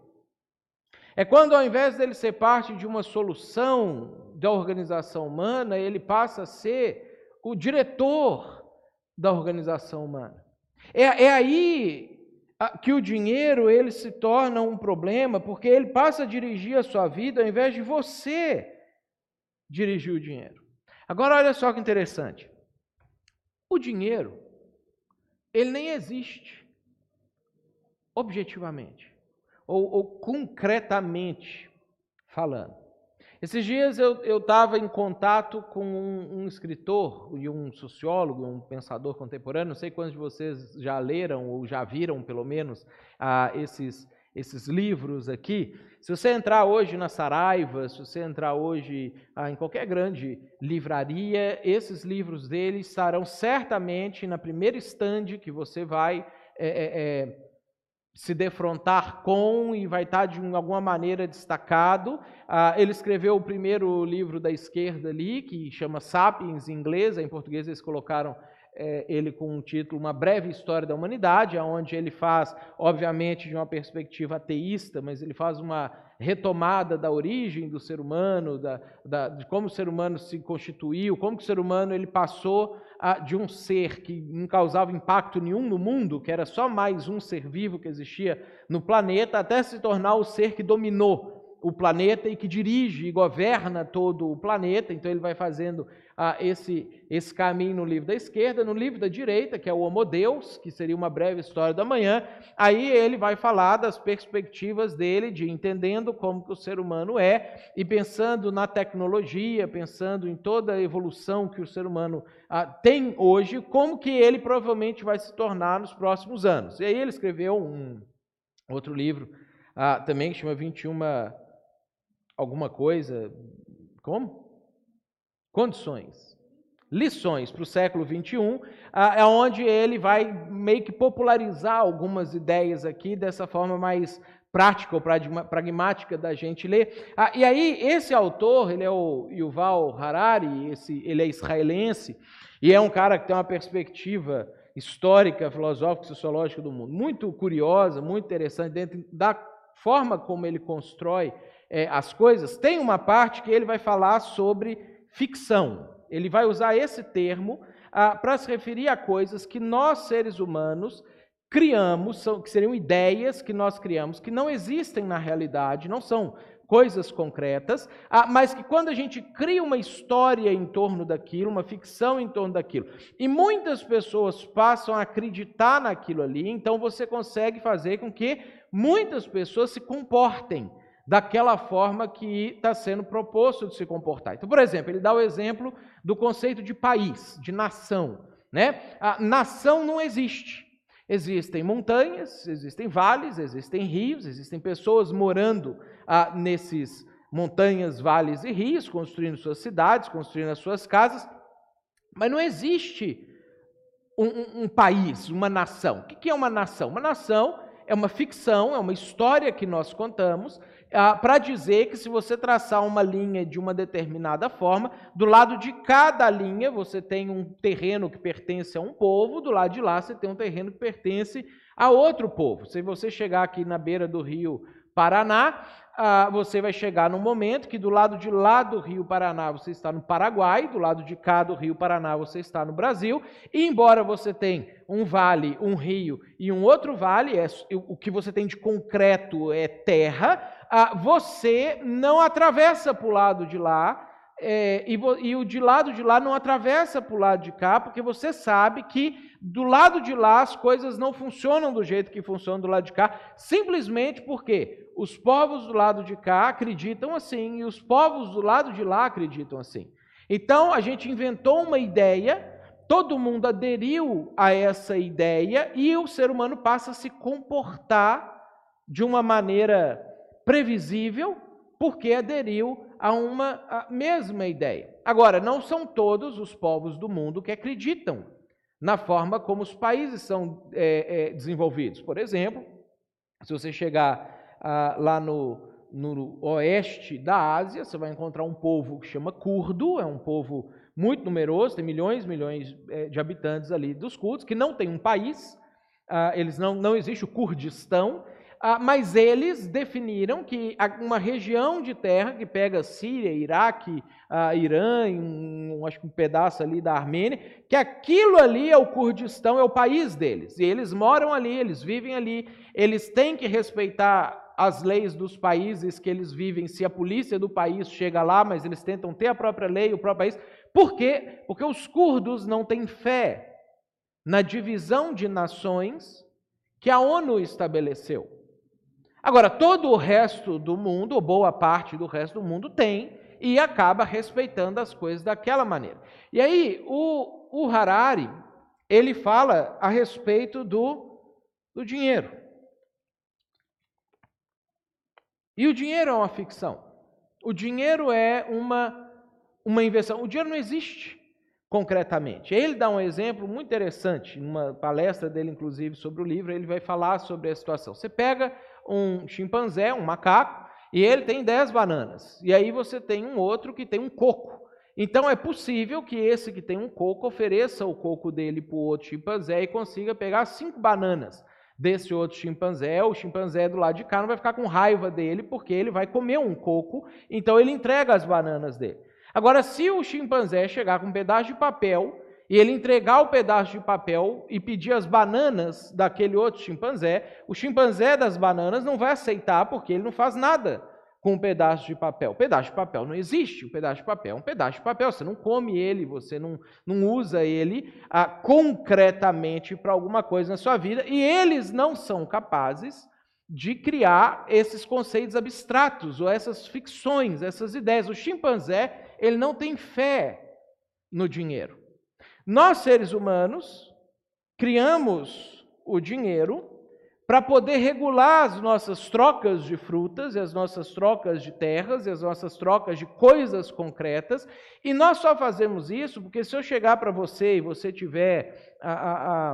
É quando, ao invés dele ser parte de uma solução da organização humana, ele passa a ser o diretor da organização humana. É, é aí que o dinheiro ele se torna um problema, porque ele passa a dirigir a sua vida ao invés de você dirigir o dinheiro. Agora, olha só que interessante. O dinheiro, ele nem existe objetivamente, ou, ou concretamente falando. Esses dias eu estava em contato com um, um, escritor e um sociólogo, um pensador contemporâneo. Não sei quantos de vocês já leram ou já viram, pelo menos, ah, esses, esses livros aqui. Se você entrar hoje na Saraiva, se você entrar hoje ah, em qualquer grande livraria, esses livros dele estarão certamente na primeira estande que você vai é, é, é se defrontar com e vai estar de alguma maneira destacado. Ah, ele escreveu o primeiro livro da esquerda ali, que chama Sapiens em inglês, em português eles colocaram é, ele com o título Uma Breve História da Humanidade, onde ele faz, obviamente, de uma perspectiva ateísta, mas ele faz uma retomada da origem do ser humano, da, da, de como o ser humano se constituiu, como o ser humano ele passou a, de um ser que não causava impacto nenhum no mundo, que era só mais um ser vivo que existia no planeta, até se tornar o ser que dominou o planeta e que dirige e governa todo o planeta. Então ele vai fazendo ah, esse, esse caminho no livro da esquerda, no livro da direita, que é o Homo Deus, que seria uma breve história da manhã, aí ele vai falar das perspectivas dele, de entendendo como que o ser humano é, e pensando na tecnologia, pensando em toda a evolução que o ser humano ah, tem hoje, como que ele provavelmente vai se tornar nos próximos anos. E aí ele escreveu um outro livro ah, também que chama 21 alguma coisa, como? Condições, lições para o século 21, é onde ele vai meio que popularizar algumas ideias aqui dessa forma mais prática ou pragmática da gente ler. Ah, e aí, esse autor, ele é o Yuval Harari, esse, ele é israelense, e é um cara que tem uma perspectiva histórica, filosófica, sociológica do mundo muito curiosa, muito interessante, dentro da forma como ele constrói é, as coisas. Tem uma parte que ele vai falar sobre ficção. Ele vai usar esse termo ah, para se referir a coisas que nós, seres humanos, criamos, são, que seriam ideias que nós criamos, que não existem na realidade, não são coisas concretas, ah, mas que quando a gente cria uma história em torno daquilo, uma ficção em torno daquilo, e muitas pessoas passam a acreditar naquilo ali, então você consegue fazer com que muitas pessoas se comportem daquela forma que está sendo proposto de se comportar. Então, por exemplo, ele dá o exemplo do conceito de país, de nação. Né? A nação não existe. Existem montanhas, existem vales, existem rios, existem pessoas morando ah, nesses montanhas, vales e rios, construindo suas cidades, construindo as suas casas, mas não existe um, um, um país, uma nação. O que é uma nação? Uma nação é uma ficção, é uma história que nós contamos para dizer que se você traçar uma linha de uma determinada forma, do lado de cada linha você tem um terreno que pertence a um povo, do lado de lá você tem um terreno que pertence a outro povo. Se você chegar aqui na beira do rio Paraná, ah, você vai chegar num momento que do lado de lá do rio Paraná você está no Paraguai, do lado de cá do rio Paraná você está no Brasil, e embora você tenha um vale, um rio e um outro vale, é, o que você tem de concreto é terra, ah, você não atravessa para o lado de lá, é, e, e, o de lado de lá não atravessa para o lado de cá, porque você sabe que do lado de lá as coisas não funcionam do jeito que funcionam do lado de cá, simplesmente porque os povos do lado de cá acreditam assim e os povos do lado de lá acreditam assim. Então a gente inventou uma ideia, todo mundo aderiu a essa ideia e o ser humano passa a se comportar de uma maneira previsível, porque aderiu a uma a mesma ideia. Agora, não são todos os povos do mundo que acreditam na forma como os países são é, é, desenvolvidos. Por exemplo, se você chegar ah, lá no, no oeste da Ásia, você vai encontrar um povo que chama curdo, é um povo muito numeroso, tem milhões e milhões é, de habitantes ali dos curdos, que não tem um país, ah, eles não, não existe o Kurdistão, mas eles definiram que uma região de terra que pega Síria, Iraque, ah, Irã, um, acho que um pedaço ali da Armênia, que aquilo ali é o Kurdistão, é o país deles. E eles moram ali, eles vivem ali, eles têm que respeitar as leis dos países que eles vivem, se a polícia do país chega lá, mas eles tentam ter a própria lei, o próprio país. Por quê? Porque os curdos não têm fé na divisão de nações que a ONU estabeleceu. Agora, todo o resto do mundo, ou boa parte do resto do mundo, tem e acaba respeitando as coisas daquela maneira. E aí, o, o Harari, ele fala a respeito do, do dinheiro. E o dinheiro é uma ficção. O dinheiro é uma, uma invenção. O dinheiro não existe concretamente. Ele dá um exemplo muito interessante, numa palestra dele, inclusive, sobre o livro, ele vai falar sobre a situação. Você pega um chimpanzé, um macaco, e ele tem 10 bananas. E aí você tem um outro que tem um coco. Então é possível que esse que tem um coco ofereça o coco dele para o outro chimpanzé e consiga pegar cinco bananas desse outro chimpanzé. O chimpanzé do lado de cá não vai ficar com raiva dele porque ele vai comer um coco, então ele entrega as bananas dele. Agora, se o chimpanzé chegar com um pedaço de papel e ele entregar o pedaço de papel e pedir as bananas daquele outro chimpanzé, o chimpanzé das bananas não vai aceitar porque ele não faz nada com um pedaço de papel. O pedaço de papel não existe. O pedaço de papel é um pedaço de papel. Você não come ele, você não, não usa ele ah, concretamente para alguma coisa na sua vida. E eles não são capazes de criar esses conceitos abstratos ou essas ficções, essas ideias. O chimpanzé ele não tem fé no dinheiro. Nós, seres humanos, criamos o dinheiro para poder regular as nossas trocas de frutas, as nossas trocas de terras, e as nossas trocas de coisas concretas, e nós só fazemos isso porque se eu chegar para você e você tiver, a, a,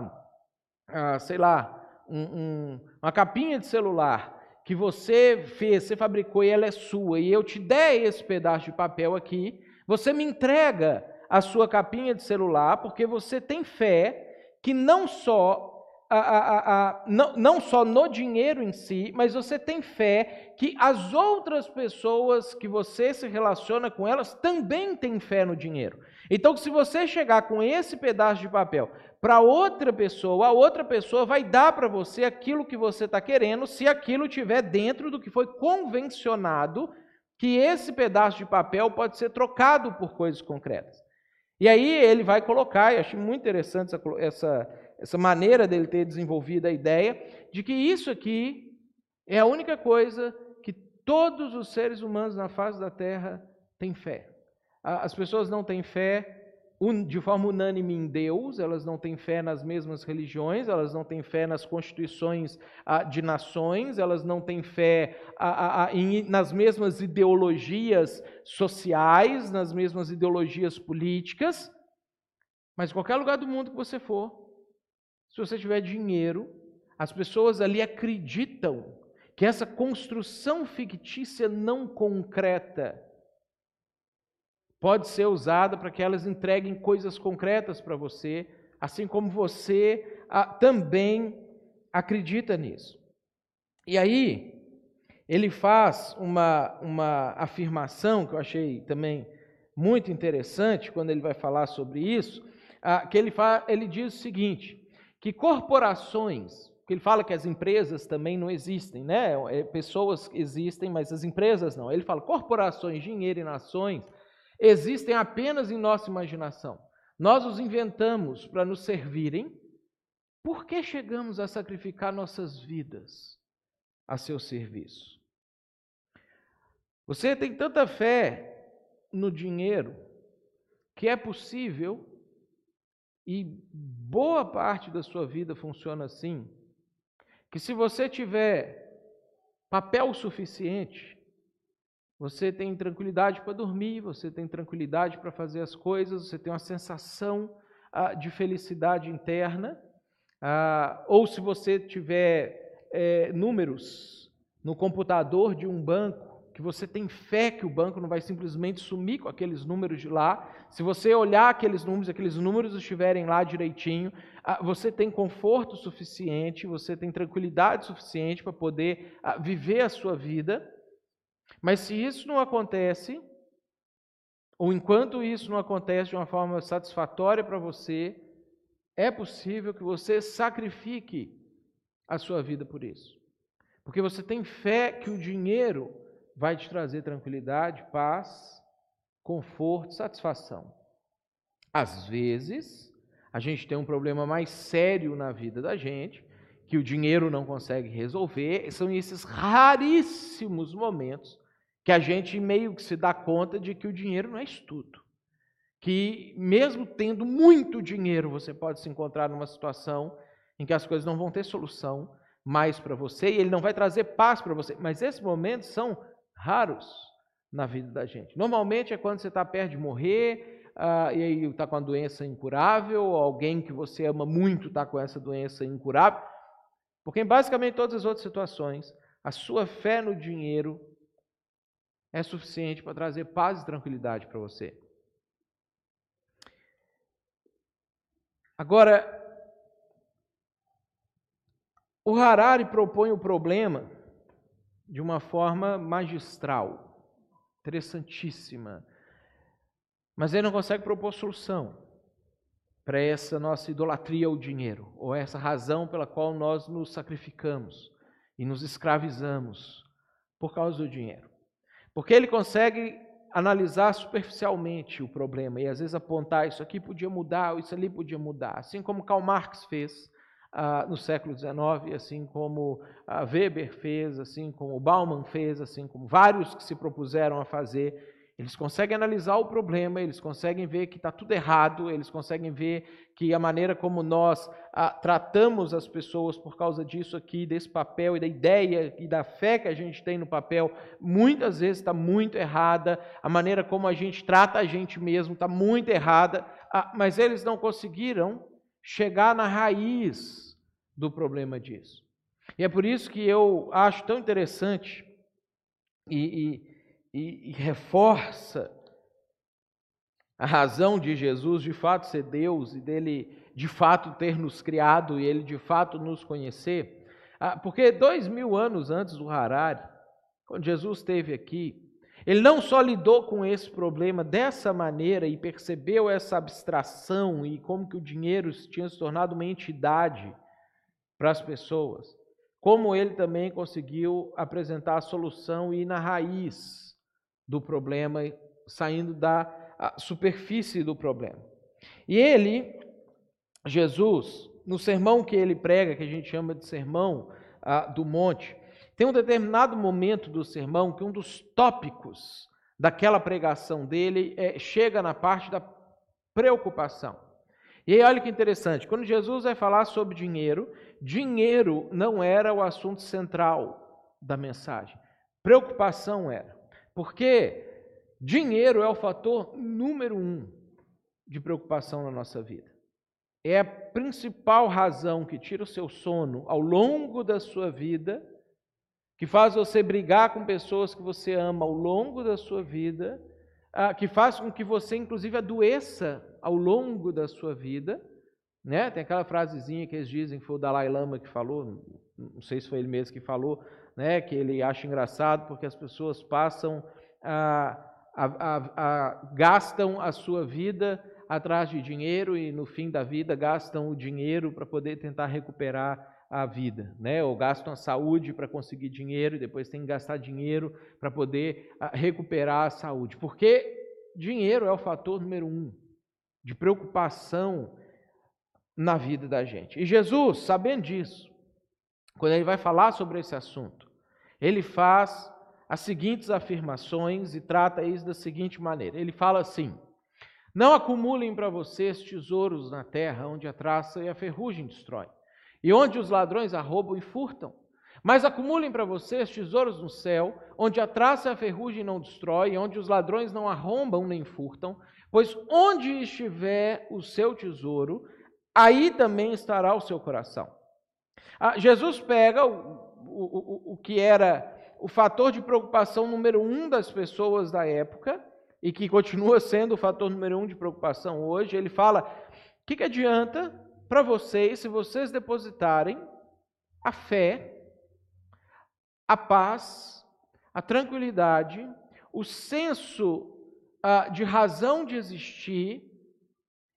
a, a sei lá, um, um, uma capinha de celular que você fez, você fabricou e ela é sua, e eu te der esse pedaço de papel aqui, você me entrega a sua capinha de celular porque você tem fé que não só a, a, a, não, não só no dinheiro em si, mas você tem fé que as outras pessoas que você se relaciona com elas também têm fé no dinheiro. Então, se você chegar com esse pedaço de papel para outra pessoa, a outra pessoa vai dar para você aquilo que você está querendo, se aquilo estiver dentro do que foi convencionado, que esse pedaço de papel pode ser trocado por coisas concretas. E aí ele vai colocar, e achei muito interessante essa, essa, essa maneira dele ter desenvolvido a ideia de que isso aqui é a única coisa que todos os seres humanos na face da Terra têm fé. As pessoas não têm fé de forma unânime em Deus, elas não têm fé nas mesmas religiões, elas não têm fé nas constituições ah, de nações, elas não têm fé ah, ah, nas mesmas ideologias sociais, nas mesmas ideologias políticas. Mas em qualquer lugar do mundo que você for, se você tiver dinheiro, as pessoas ali acreditam que essa construção fictícia não concreta pode ser usada para que elas entreguem coisas concretas para você, assim como você ah, também acredita nisso. E aí, ele faz uma, uma afirmação que eu achei também muito interessante quando ele vai falar sobre isso, ah, que ele, fala, ele diz o seguinte, que corporações, que ele fala que as empresas também não existem, né? É, pessoas existem, mas as empresas não. Ele fala corporações, dinheiro e nações existem apenas em nossa imaginação. Nós os inventamos para nos servirem. Por que chegamos a sacrificar nossas vidas a seu serviço? Você tem tanta fé no dinheiro que é possível, e boa parte da sua vida funciona assim, que se você tiver papel suficiente, você tem tranquilidade para dormir, você tem tranquilidade para fazer as coisas, você tem uma sensação ah, de felicidade interna. Ah, ou se você tiver é, números no computador de um banco, que você tem fé que o banco não vai simplesmente sumir com aqueles números de lá. Se você olhar aqueles números, aqueles números estiverem lá direitinho, ah, você tem conforto suficiente, você tem tranquilidade suficiente para poder ah, viver a sua vida. Mas se isso não acontece, ou enquanto isso não acontece de uma forma satisfatória para você, é possível que você sacrifique a sua vida por isso. Porque você tem fé que o dinheiro vai te trazer tranquilidade, paz, conforto, satisfação. Às vezes, a gente tem um problema mais sério na vida da gente, que o dinheiro não consegue resolver, são esses raríssimos momentos que a gente meio que se dá conta de que o dinheiro não é estudo. Que mesmo tendo muito dinheiro, você pode se encontrar numa situação em que as coisas não vão ter solução, mais para você e ele não vai trazer paz para você. Mas esses momentos são raros na vida da gente. Normalmente é quando você está perto de morrer uh, e aí está com uma doença incurável, ou alguém que você ama muito está com essa doença incurável. Porque em basicamente todas as outras situações, a sua fé no dinheiro é suficiente para trazer paz e tranquilidade para você. Agora, o Harari propõe o problema de uma forma magistral, interessantíssima, mas ele não consegue propor solução para essa nossa idolatria ao dinheiro, ou essa razão pela qual nós nos sacrificamos e nos escravizamos por causa do dinheiro. Porque ele consegue analisar superficialmente o problema e às vezes apontar isso aqui podia mudar, isso ali podia mudar, assim como Karl Marx fez ah, no século XIX, assim como ah, Weber fez, assim como Bauman fez, assim como vários que se propuseram a fazer. Eles conseguem analisar o problema, eles conseguem ver que está tudo errado, eles conseguem ver que a maneira como nós ah, tratamos as pessoas por causa disso aqui, desse papel e da ideia e da fé que a gente tem no papel, muitas vezes está muito errada, a maneira como a gente trata a gente mesmo está muito errada, ah, mas eles não conseguiram chegar na raiz do problema disso. E é por isso que eu acho tão interessante e, e, e, e reforça a razão de Jesus de fato ser Deus e dele de fato ter nos criado e ele de fato nos conhecer. Ah, porque dois mil anos antes do Harari, quando Jesus esteve aqui, ele não só lidou com esse problema dessa maneira e percebeu essa abstração e como que o dinheiro tinha se tornado uma entidade para as pessoas, como ele também conseguiu apresentar a solução e ir na raiz do problema, saindo da superfície do problema. E ele, Jesus, no sermão que ele prega, que a gente chama de sermão ah, do monte, tem um determinado momento do sermão que um dos tópicos daquela pregação dele é, chega na parte da preocupação. E aí, olha que interessante, quando Jesus vai falar sobre dinheiro, dinheiro não era o assunto central da mensagem, preocupação era. Porque Dinheiro é o fator número um de preocupação na nossa vida. É a principal razão que tira o seu sono ao longo da sua vida, que faz você brigar com pessoas que você ama ao longo da sua vida, ah, que faz com que você, inclusive, adoeça ao longo da sua vida. Né? Tem aquela frasezinha que eles dizem, foi o Dalai Lama que falou, não sei se foi ele mesmo que falou, né? que ele acha engraçado porque as pessoas passam a a, a, a, gastam a sua vida atrás de dinheiro e no fim da vida gastam o dinheiro para poder tentar recuperar a vida, né? Ou gastam a saúde para conseguir dinheiro e depois tem que gastar dinheiro para poder recuperar a saúde. Porque dinheiro é o fator número um de preocupação na vida da gente. E Jesus, sabendo disso, quando ele vai falar sobre esse assunto, ele faz as seguintes afirmações e trata isso da seguinte maneira: ele fala assim. Não acumulem para vocês tesouros na terra, onde a traça e a ferrugem destrói, e onde os ladrões arrombam e furtam. Mas acumulem para vocês tesouros no céu, onde a traça e a ferrugem não destrói, e onde os ladrões não arrombam nem furtam, pois onde estiver o seu tesouro, aí também estará o seu coração. Ah, Jesus pega o, o, o, que era o fator de preocupação número um das pessoas da época, e que continua sendo o fator número um de preocupação hoje, ele fala: o que, que adianta para vocês se vocês depositarem a fé, a paz, a tranquilidade, o senso uh, de razão de existir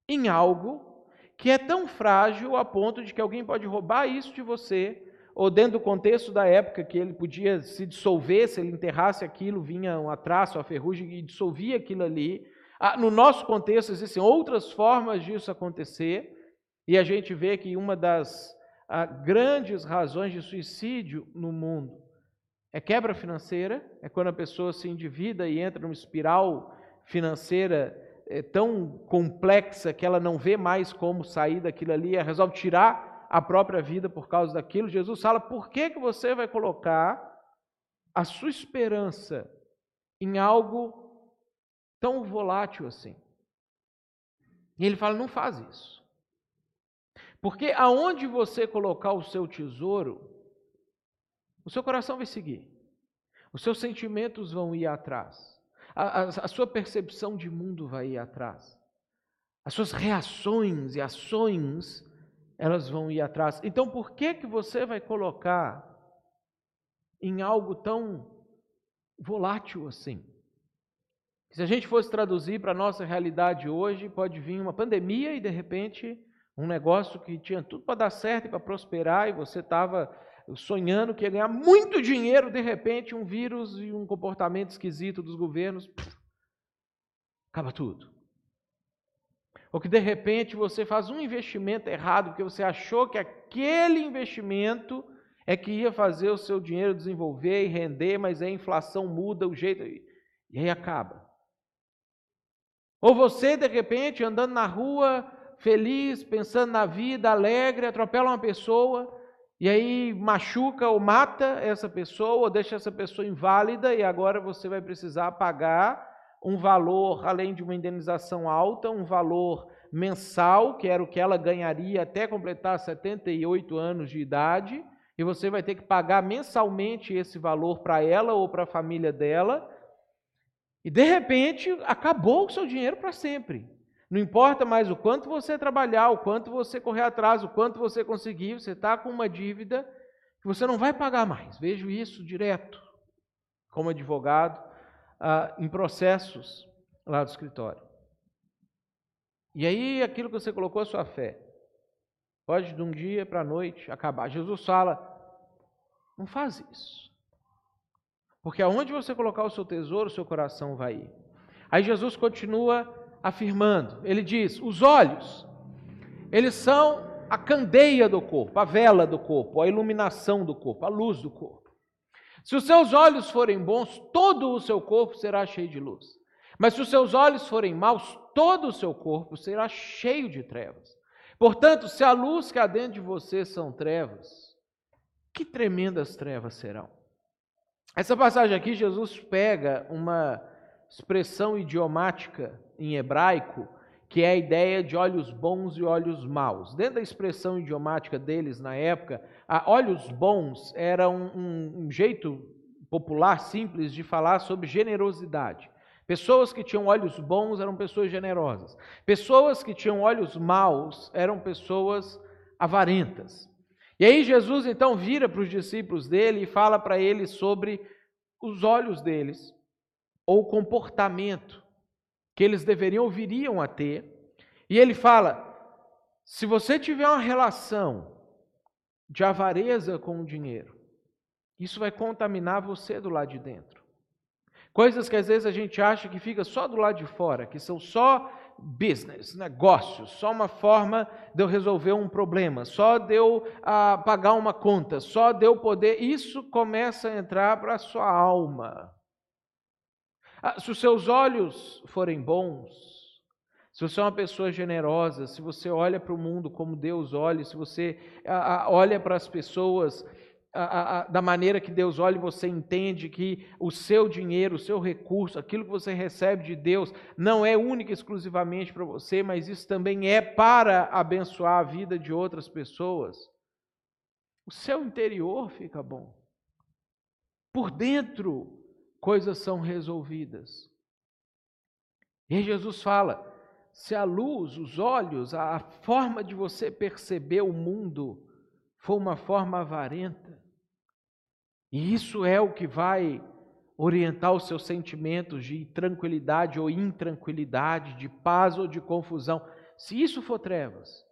em algo que é tão frágil a ponto de que alguém pode roubar isso de você ou dentro do contexto da época que ele podia se dissolver, se ele enterrasse aquilo, vinha um atraso, a ferrugem e dissolvia aquilo ali. Ah, no nosso contexto existem outras formas disso acontecer, e a gente vê que uma das ah, grandes razões de suicídio no mundo é quebra financeira, é quando a pessoa se endivida e entra numa espiral financeira é, tão complexa que ela não vê mais como sair daquilo ali, ela resolve tirar a própria vida por causa daquilo. Jesus fala: por que, que você vai colocar a sua esperança em algo tão volátil assim? E ele fala: não faz isso. Porque aonde você colocar o seu tesouro, o seu coração vai seguir, os seus sentimentos vão ir atrás, a, a, a sua percepção de mundo vai ir atrás, as suas reações e ações elas vão ir atrás. Então, por que que você vai colocar em algo tão volátil assim? Se a gente fosse traduzir para a nossa realidade hoje, pode vir uma pandemia e de repente um negócio que tinha tudo para dar certo e para prosperar e você estava sonhando que ia ganhar muito dinheiro, de repente um vírus e um comportamento esquisito dos governos, pff, acaba tudo. Ou que de repente você faz um investimento errado porque você achou que aquele investimento é que ia fazer o seu dinheiro desenvolver e render, mas a inflação muda o jeito e aí acaba. Ou você de repente andando na rua feliz, pensando na vida, alegre, atropela uma pessoa e aí machuca ou mata essa pessoa, ou deixa essa pessoa inválida e agora você vai precisar pagar um valor, além de uma indenização alta, um valor mensal, que era o que ela ganharia até completar 78 anos de idade, e você vai ter que pagar mensalmente esse valor para ela ou para a família dela. E de repente acabou o seu dinheiro para sempre. Não importa mais o quanto você trabalhar, o quanto você correr atrás, o quanto você conseguir, você está com uma dívida que você não vai pagar mais. Vejo isso direto como advogado ah, em processos lá do escritório. E aí, aquilo que você colocou a sua fé, pode de um dia para a noite acabar. Jesus fala: não faz isso. Porque aonde você colocar o seu tesouro, o seu coração vai ir. Aí Jesus continua afirmando: ele diz, os olhos, eles são a candeia do corpo, a vela do corpo, a iluminação do corpo, a luz do corpo. Se os seus olhos forem bons, todo o seu corpo será cheio de luz. Mas se os seus olhos forem maus, todo o seu corpo será cheio de trevas. Portanto, se a luz que há dentro de você são trevas, que tremendas trevas serão. Essa passagem aqui, Jesus pega uma expressão idiomática em hebraico, que é a ideia de olhos bons e olhos maus. Dentro da expressão idiomática deles na época, olhos bons era um, um, um jeito popular, simples, de falar sobre generosidade. Pessoas que tinham olhos bons eram pessoas generosas. Pessoas que tinham olhos maus eram pessoas avarentas. E aí Jesus então vira para os discípulos dele e fala para eles sobre os olhos deles, ou o comportamento que eles deveriam ou viriam a ter. E ele fala: se você tiver uma relação de avareza com o dinheiro, isso vai contaminar você do lado de dentro. Coisas que às vezes a gente acha que fica só do lado de fora, que são só business, negócios, só uma forma de eu resolver um problema, só de eu ah, pagar uma conta, só de eu poder. Isso começa a entrar para a sua alma. Ah, se os seus olhos forem bons, se você é uma pessoa generosa, se você olha para o mundo como Deus olha, se você ah, ah, olha para as pessoas da maneira que Deus olha, você entende que o seu dinheiro, o seu recurso, aquilo que você recebe de Deus, não é único e exclusivamente para você, mas isso também é para abençoar a vida de outras pessoas. O seu interior fica bom. Por dentro, coisas são resolvidas. E Jesus fala: se a luz, os olhos, a forma de você perceber o mundo for uma forma avarenta, e isso é o que vai orientar os seus sentimentos de tranquilidade ou intranquilidade, de paz ou de confusão. Se isso for trevas,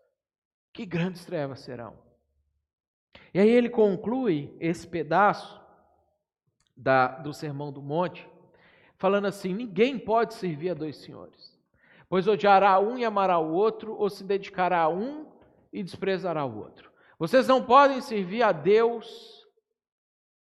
que grandes trevas serão. E aí ele conclui esse pedaço da, do Sermão do Monte, falando assim: ninguém pode servir a dois senhores, pois odiará um e amará o outro, ou se dedicará a um e desprezará o outro. Vocês não podem servir a Deus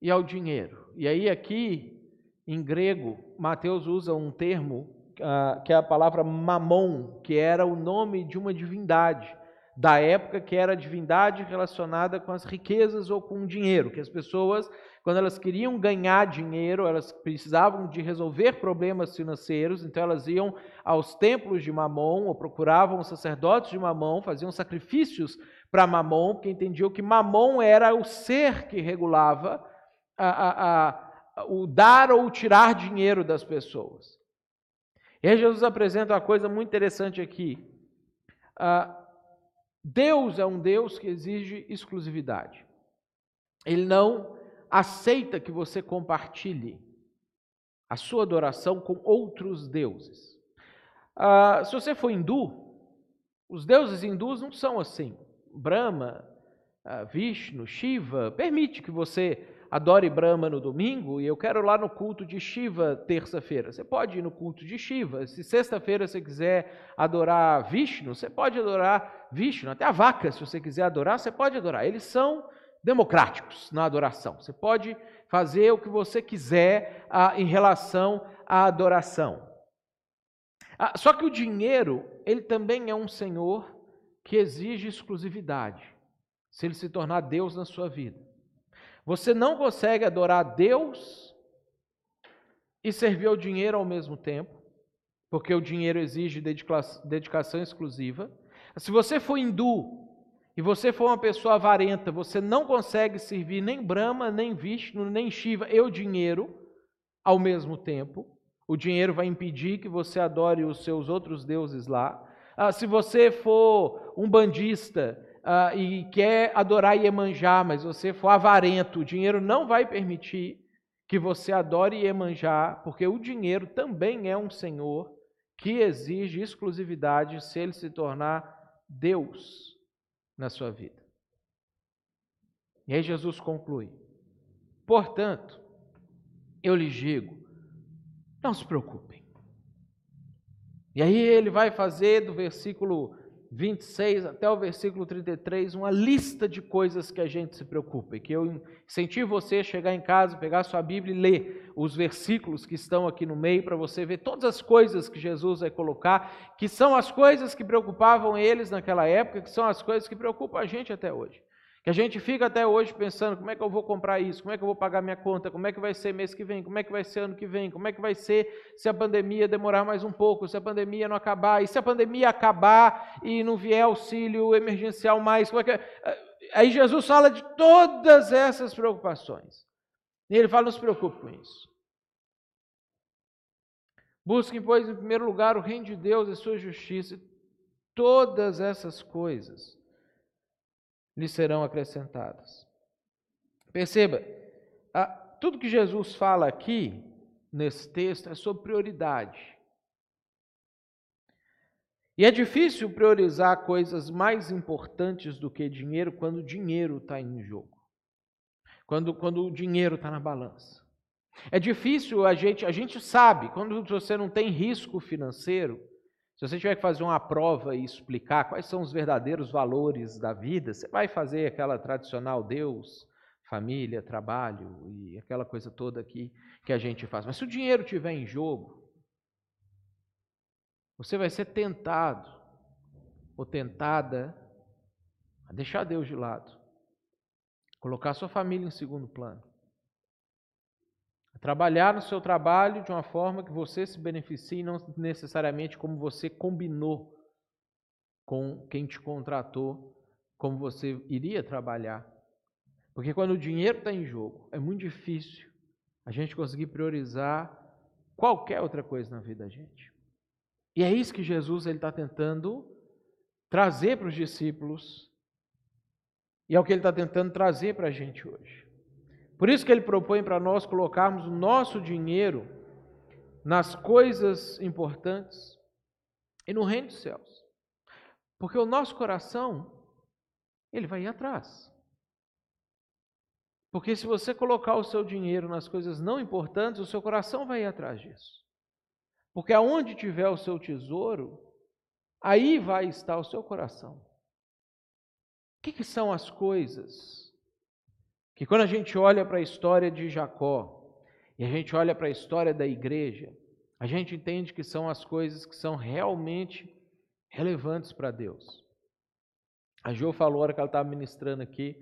e ao dinheiro. E aí, aqui, em grego, Mateus usa um termo uh, que é a palavra mamon, que era o nome de uma divindade da época, que era a divindade relacionada com as riquezas ou com o dinheiro, que as pessoas, quando elas queriam ganhar dinheiro, elas precisavam de resolver problemas financeiros, então elas iam aos templos de Mamon ou procuravam os sacerdotes de Mamon, faziam sacrifícios para Mamon, porque entendiam que Mamon era o ser que regulava a, a, a, o dar ou tirar dinheiro das pessoas. E aí Jesus apresenta uma coisa muito interessante aqui. Uh, Deus é um Deus que exige exclusividade. Ele não aceita que você compartilhe a sua adoração com outros deuses. Uh, se você for hindu, os deuses hindus não são assim. Brahma, uh, Vishnu, Shiva, permite que você adore Brahma no domingo e eu quero lá no culto de Shiva terça-feira. Você pode ir no culto de Shiva. Se sexta-feira você quiser adorar Vishnu, você pode adorar Vishnu. Até a vaca, se você quiser adorar, você pode adorar. Eles são democráticos na adoração. Você pode fazer o que você quiser ah, em relação à adoração. Ah, só que o dinheiro, ele também é um senhor que exige exclusividade, se ele se tornar Deus na sua vida. Você não consegue adorar Deus e servir ao dinheiro ao mesmo tempo, porque o dinheiro exige dedicação exclusiva. Se você for hindu e você for uma pessoa avarenta, você não consegue servir nem Brahma, nem Vishnu, nem Shiva e o dinheiro ao mesmo tempo. O dinheiro vai impedir que você adore os seus outros deuses lá. Ah, se você for um bandista uh, e quer adorar Iemanjá, mas você for avarento, o dinheiro não vai permitir que você adore Iemanjá, porque o dinheiro também é um senhor que exige exclusividade se ele se tornar Deus na sua vida. E aí Jesus conclui: Portanto, eu lhes digo, não se preocupem. E aí ele vai fazer do versículo 26 até o versículo 33, uma lista de coisas que a gente se preocupa. E que eu incentivo você a chegar em casa, pegar sua Bíblia e ler os versículos que estão aqui no meio, para você ver todas as coisas que Jesus vai colocar, que são as coisas que preocupavam eles naquela época, que são as coisas que preocupam a gente até hoje. Que a gente fica até hoje pensando como é que eu vou comprar isso, como é que eu vou pagar minha conta, como é que vai ser mês que vem, como é que vai ser ano que vem, como é que vai ser se a pandemia demorar mais um pouco, se a pandemia não acabar, e se a pandemia acabar e não vier auxílio emergencial mais, como é que... É? Aí Jesus fala de todas essas preocupações. E ele fala, não se preocupe com isso. Busquem, pois, em primeiro lugar o reino de Deus e sua justiça, todas essas coisas lhe serão acrescentadas. Perceba, a, tudo que Jesus fala aqui, nesse texto, é sobre prioridade. E é difícil priorizar coisas mais importantes do que dinheiro quando o dinheiro está em jogo, quando, quando o dinheiro está na balança. É difícil a gente, a gente sabe, quando você não tem risco financeiro, se você tiver que fazer uma prova e explicar quais são os verdadeiros valores da vida, você vai fazer aquela tradicional Deus, família, trabalho e aquela coisa toda aqui que a gente faz. Mas se o dinheiro estiver em jogo, você vai ser tentado ou tentada a deixar Deus de lado, colocar sua família em segundo plano. Trabalhar no seu trabalho de uma forma que você se beneficie, não necessariamente como você combinou com quem te contratou, como você iria trabalhar. Porque quando o dinheiro está em jogo, é muito difícil a gente conseguir priorizar qualquer outra coisa na vida da gente. E é isso que Jesus está tentando trazer para os discípulos, e é o que ele está tentando trazer para a gente hoje. Por isso que ele propõe para nós colocarmos o nosso dinheiro nas coisas importantes e no reino dos céus. Porque o nosso coração, ele vai ir atrás. Porque se você colocar o seu dinheiro nas coisas não importantes, o seu coração vai ir atrás disso. Porque aonde tiver o seu tesouro, aí vai estar o seu coração. O que, que são as coisas que quando a gente olha para a história de Jacó e a gente olha para a história da igreja, a gente entende que são as coisas que são realmente relevantes para Deus. A Jo falou, hora que ela estava ministrando aqui,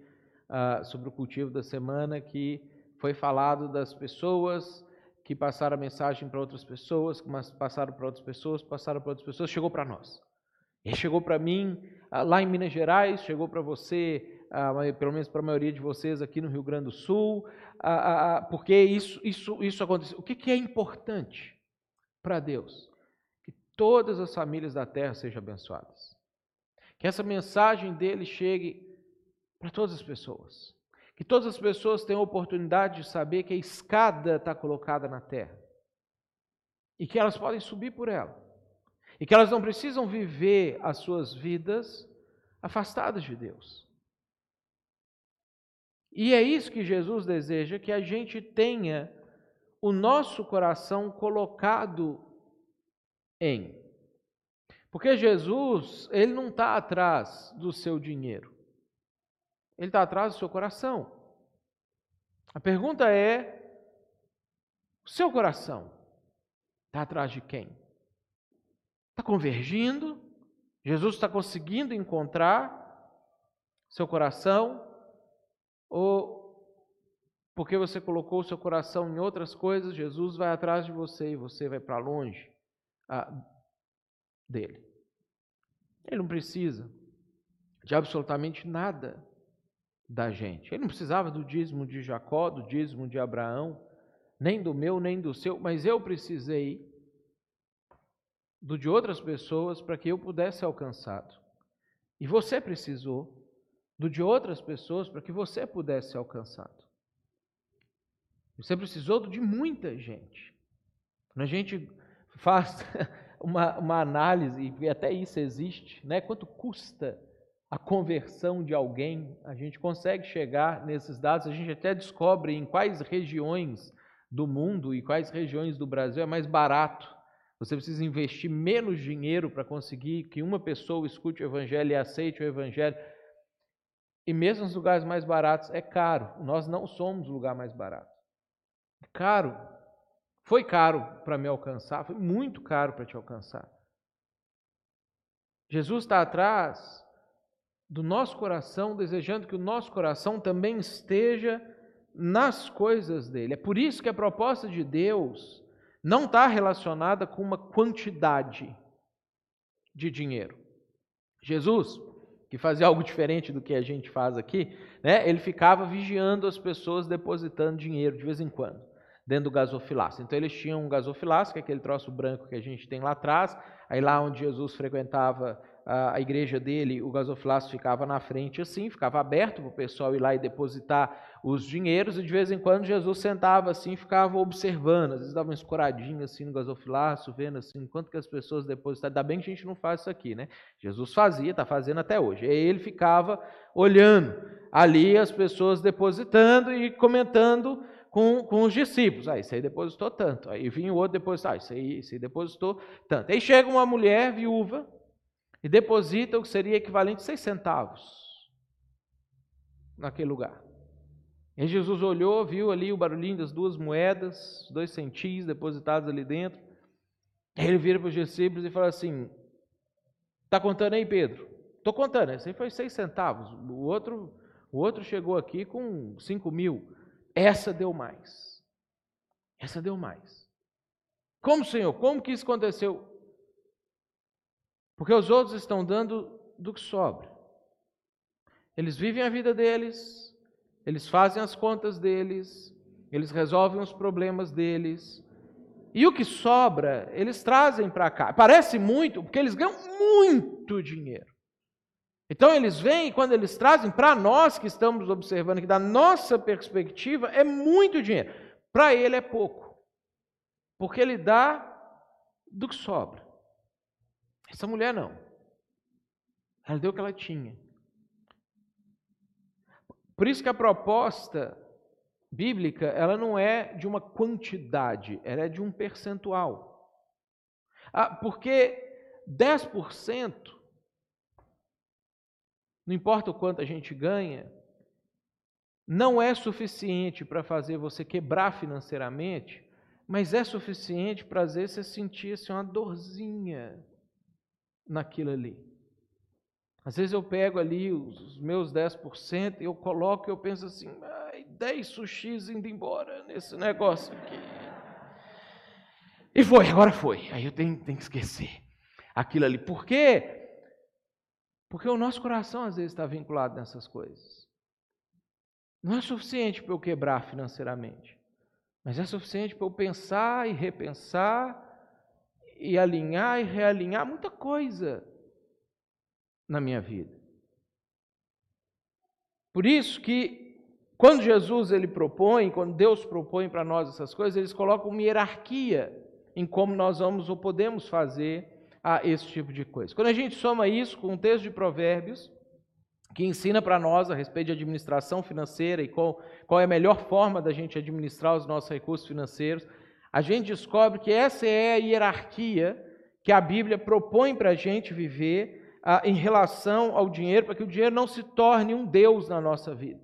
uh, sobre o cultivo da semana, que foi falado das pessoas que passaram a mensagem para outras pessoas, que passaram para outras pessoas, passaram para outras pessoas, chegou para nós. E chegou para mim, uh, lá em Minas Gerais, chegou para você, uh, pelo menos para a maioria de vocês aqui no Rio Grande do Sul, porque isso, isso, isso aconteceu. O que, que é importante para Deus? Que todas as famílias da terra sejam abençoadas. Que essa mensagem dele chegue para todas as pessoas. Que todas as pessoas tenham a oportunidade de saber que a escada está colocada na terra. E que elas podem subir por ela. E que elas não precisam viver as suas vidas afastadas de Deus. E é isso que Jesus deseja, que a gente tenha o nosso coração colocado em. Porque Jesus, ele não está atrás do seu dinheiro. Ele está atrás do seu coração. A pergunta é: o seu coração está atrás de quem? Está convergindo? Jesus está conseguindo encontrar seu coração? Ou porque você colocou o seu coração em outras coisas, Jesus vai atrás de você e você vai para longe ah, dele? Ele não precisa de absolutamente nada da gente. Ele não precisava do dízimo de Jacó, do dízimo de Abraão, nem do meu, nem do seu, mas eu precisei do de outras pessoas para que eu pudesse ser alcançado. E você precisou do de outras pessoas para que você pudesse ser alcançado. Você precisou de muita gente. Quando a gente faz uma, uma análise, e até isso existe, né? quanto custa a conversão de alguém, a gente consegue chegar nesses dados, a gente até descobre em quais regiões do mundo e quais regiões do Brasil é mais barato. Você precisa investir menos dinheiro para conseguir que uma pessoa escute o Evangelho e aceite o Evangelho. E mesmo nos lugares mais baratos é caro. Nós não somos o lugar mais barato. É caro. Foi caro para me alcançar, foi muito caro para te alcançar. Jesus está atrás do nosso coração, desejando que o nosso coração também esteja nas coisas dele. É por isso que a proposta de Deus não está relacionada com uma quantidade de dinheiro. Jesus, que fazia algo diferente do que a gente faz aqui, né, ele ficava vigiando as pessoas depositando dinheiro de vez em quando dentro do gasofilácio. Então eles tinham um gasofilácio, que é aquele troço branco que a gente tem lá atrás, aí lá onde Jesus frequentava a, igreja dele, o gasofilácio ficava na frente assim, ficava aberto para o pessoal ir lá e depositar os dinheiros, e de vez em quando Jesus sentava assim, ficava observando, às vezes dava uma escoradinha assim no gasofilácio, vendo assim, quanto que as pessoas depositavam, ainda bem que a gente não faz isso aqui, né? Jesus fazia, está fazendo até hoje, aí ele ficava olhando ali as pessoas depositando e comentando com, com os discípulos. Ah, isso aí depositou tanto. Aí vinha o outro depositar, ah, isso aí, isso aí depositou tanto. Aí chega uma mulher viúva, e deposita o que seria equivalente a seis centavos naquele lugar. E Jesus olhou, viu ali o barulhinho das duas moedas, dois centis depositados ali dentro. Ele vira para os discípulos e fala assim: Está contando aí, Pedro? Estou contando, esse aí foi seis centavos. O outro, o outro chegou aqui com cinco mil. Essa deu mais. Essa deu mais. Como, Senhor? Como que isso aconteceu? Porque os outros estão dando do que sobra. Eles vivem a vida deles, eles fazem as contas deles, eles resolvem os problemas deles. E o que sobra, eles trazem para cá. Parece muito, porque eles ganham muito dinheiro. Então eles vêm e quando eles trazem para nós que estamos observando que da nossa perspectiva é muito dinheiro. Para ele é pouco. Porque ele dá do que sobra. Essa mulher não. Ela deu o que ela tinha. Por isso que a proposta bíblica, ela não é de uma quantidade, ela é de um percentual. Ah, porque 10%, não importa o quanto a gente ganha, não é suficiente para fazer você quebrar financeiramente, mas é suficiente para fazer você sentir assim, uma dorzinha naquilo ali. Às vezes eu pego ali os meus 10% e eu coloco e eu penso assim, ai, 10 sushis indo embora nesse negócio aqui. E foi, agora foi. Aí eu tenho, tenho que esquecer aquilo ali. Por quê? Porque o nosso coração às vezes está vinculado nessas coisas. Não é suficiente para eu quebrar financeiramente, mas é suficiente para eu pensar e repensar e alinhar e realinhar muita coisa na minha vida. Por isso que quando Jesus ele propõe, quando Deus propõe para nós essas coisas, eles colocam uma hierarquia em como nós vamos ou podemos fazer a esse tipo de coisa. Quando a gente soma isso com um texto de Provérbios, que ensina para nós a respeito de administração financeira e qual, qual é a melhor forma da gente administrar os nossos recursos financeiros, a gente descobre que essa é a hierarquia que a Bíblia propõe para a gente viver ah, em relação ao dinheiro, para que o dinheiro não se torne um Deus na nossa vida.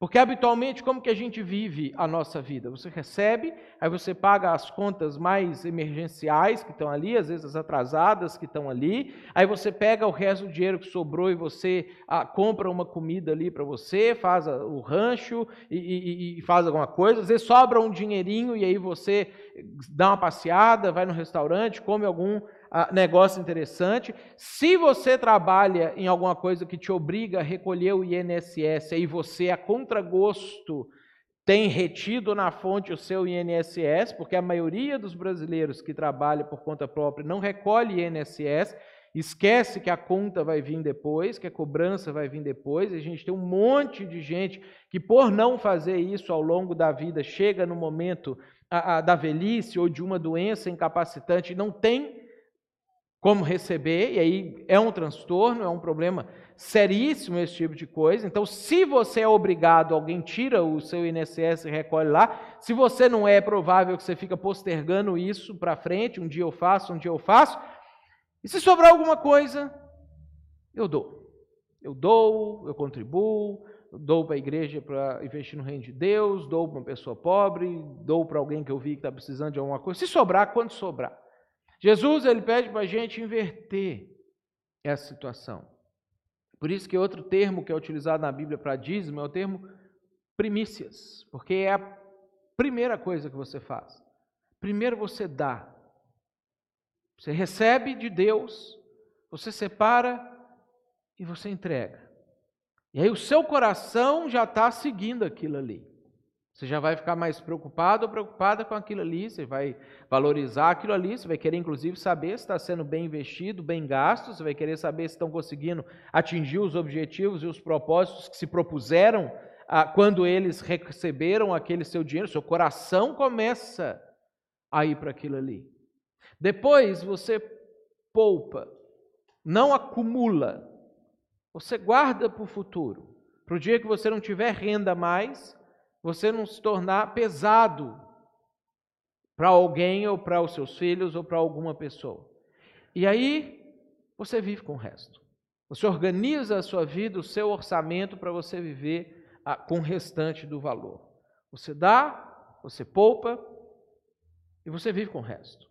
Porque habitualmente, como que a gente vive a nossa vida? Você recebe, aí você paga as contas mais emergenciais que estão ali, às vezes as atrasadas que estão ali, aí você pega o resto do dinheiro que sobrou e você ah, compra uma comida ali para você, faz o rancho e, e, e faz alguma coisa, às vezes sobra um dinheirinho e aí você dá uma passeada, vai no restaurante, come algum negócio interessante. Se você trabalha em alguma coisa que te obriga a recolher o INSS e você, a contragosto, tem retido na fonte o seu INSS, porque a maioria dos brasileiros que trabalham por conta própria não recolhe INSS, esquece que a conta vai vir depois, que a cobrança vai vir depois. A gente tem um monte de gente que, por não fazer isso ao longo da vida, chega no momento a, a, da velhice ou de uma doença incapacitante e não tem como receber, e aí é um transtorno, é um problema seríssimo esse tipo de coisa. Então, se você é obrigado, alguém tira o seu INSS e recolhe lá. Se você não é, é provável que você fica postergando isso para frente, um dia eu faço, um dia eu faço. E se sobrar alguma coisa, eu dou. Eu dou, eu contribuo, eu dou para a igreja para investir no reino de Deus, dou para uma pessoa pobre, dou para alguém que eu vi que está precisando de alguma coisa. Se sobrar, quando sobrar. Jesus ele pede para a gente inverter essa situação. Por isso que outro termo que é utilizado na Bíblia para dízimo é o termo primícias, porque é a primeira coisa que você faz. Primeiro você dá. Você recebe de Deus, você separa e você entrega. E aí o seu coração já está seguindo aquilo ali. Você já vai ficar mais preocupado ou preocupada com aquilo ali, você vai valorizar aquilo ali, você vai querer inclusive saber se está sendo bem investido, bem gasto, você vai querer saber se estão conseguindo atingir os objetivos e os propósitos que se propuseram ah, quando eles receberam aquele seu dinheiro, seu coração começa a ir para aquilo ali. Depois você poupa, não acumula, você guarda para o futuro, para o dia que você não tiver renda mais você não se tornar pesado para alguém ou para os seus filhos ou para alguma pessoa. E aí você vive com o resto. Você organiza a sua vida, o seu orçamento para você viver ah, com o restante do valor. Você dá, você poupa e você vive com o resto.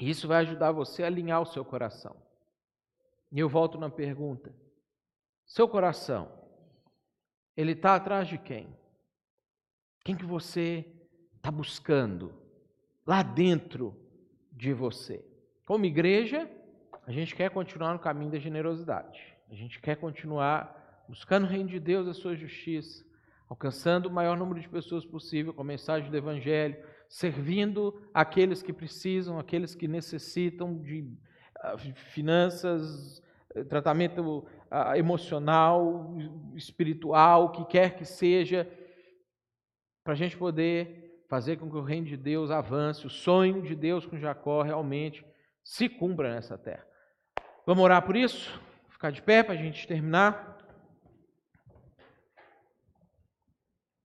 E isso vai ajudar você a alinhar o seu coração. E eu volto na pergunta: seu coração, ele está atrás de quem? Quem que você está buscando lá dentro de você? Como igreja, a gente quer continuar no caminho da generosidade. A gente quer continuar buscando o reino de Deus, a sua justiça, alcançando o maior número de pessoas possível com a mensagem do Evangelho, servindo aqueles que precisam, aqueles que necessitam de ah, finanças, eh, tratamento ah, emocional, espiritual, o que quer que seja para a gente poder fazer com que o reino de Deus avance, o sonho de Deus com Jacó realmente se cumpra nessa terra. Vamos orar por isso? Ficar de pé para a gente terminar.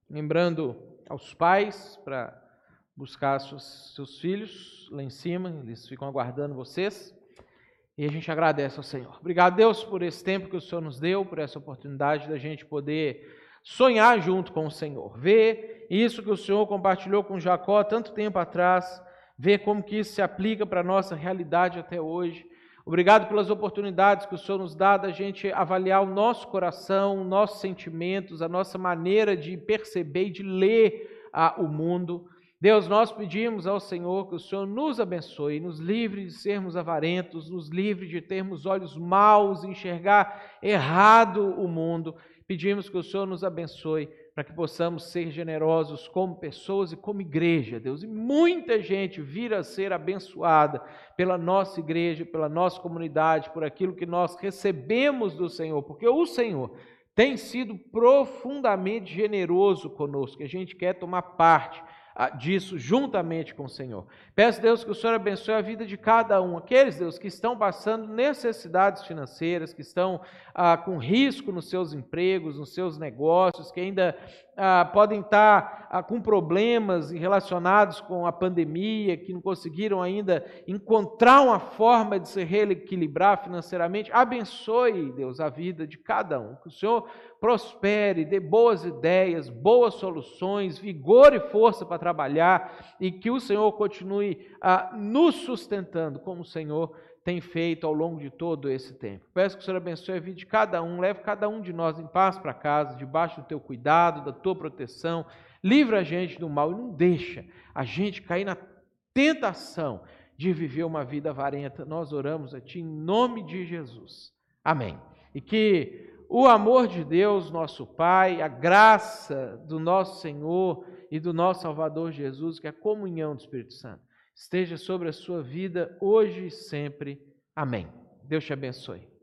Lembrando aos pais para buscar seus, seus filhos lá em cima, eles ficam aguardando vocês. E a gente agradece ao Senhor. Obrigado, Deus, por esse tempo que o Senhor nos deu, por essa oportunidade da gente poder sonhar junto com o Senhor, ver isso que o Senhor compartilhou com Jacó tanto tempo atrás, ver como que isso se aplica para a nossa realidade até hoje. Obrigado pelas oportunidades que o Senhor nos dá da gente avaliar o nosso coração, nossos sentimentos, a nossa maneira de perceber e de ler ah, o mundo. Deus, nós pedimos ao Senhor que o Senhor nos abençoe, nos livre de sermos avarentos, nos livre de termos olhos maus, enxergar errado o mundo. Pedimos que o Senhor nos abençoe para que possamos ser generosos como pessoas e como igreja, Deus. E muita gente vir a ser abençoada pela nossa igreja, pela nossa comunidade, por aquilo que nós recebemos do Senhor, porque o Senhor tem sido profundamente generoso conosco, a gente quer tomar parte disso juntamente com o Senhor. Peço, Deus, que o Senhor abençoe a vida de cada um, aqueles, Deus, que estão passando necessidades financeiras, que estão ah, com risco nos seus empregos, nos seus negócios, que ainda ah, podem estar ah, com problemas relacionados com a pandemia, que não conseguiram ainda encontrar uma forma de se reequilibrar financeiramente. Abençoe, Deus, a vida de cada um. Que o Senhor prospere, dê boas ideias, boas soluções, vigor e força para trabalhar e que o Senhor continue a nos sustentando como o Senhor tem feito ao longo de todo esse tempo. Peço que o Senhor abençoe a vida de cada um, leve cada um de nós em paz para casa, debaixo do teu cuidado, da tua proteção. Livra a gente do mal e não deixa a gente cair na tentação de viver uma vida avarenta. Nós oramos a Ti em nome de Jesus. Amém. E que o amor de Deus, nosso Pai, a graça do nosso Senhor e do nosso Salvador Jesus, que é a comunhão do Espírito Santo, esteja sobre a sua vida hoje e sempre. Amém. Deus te abençoe.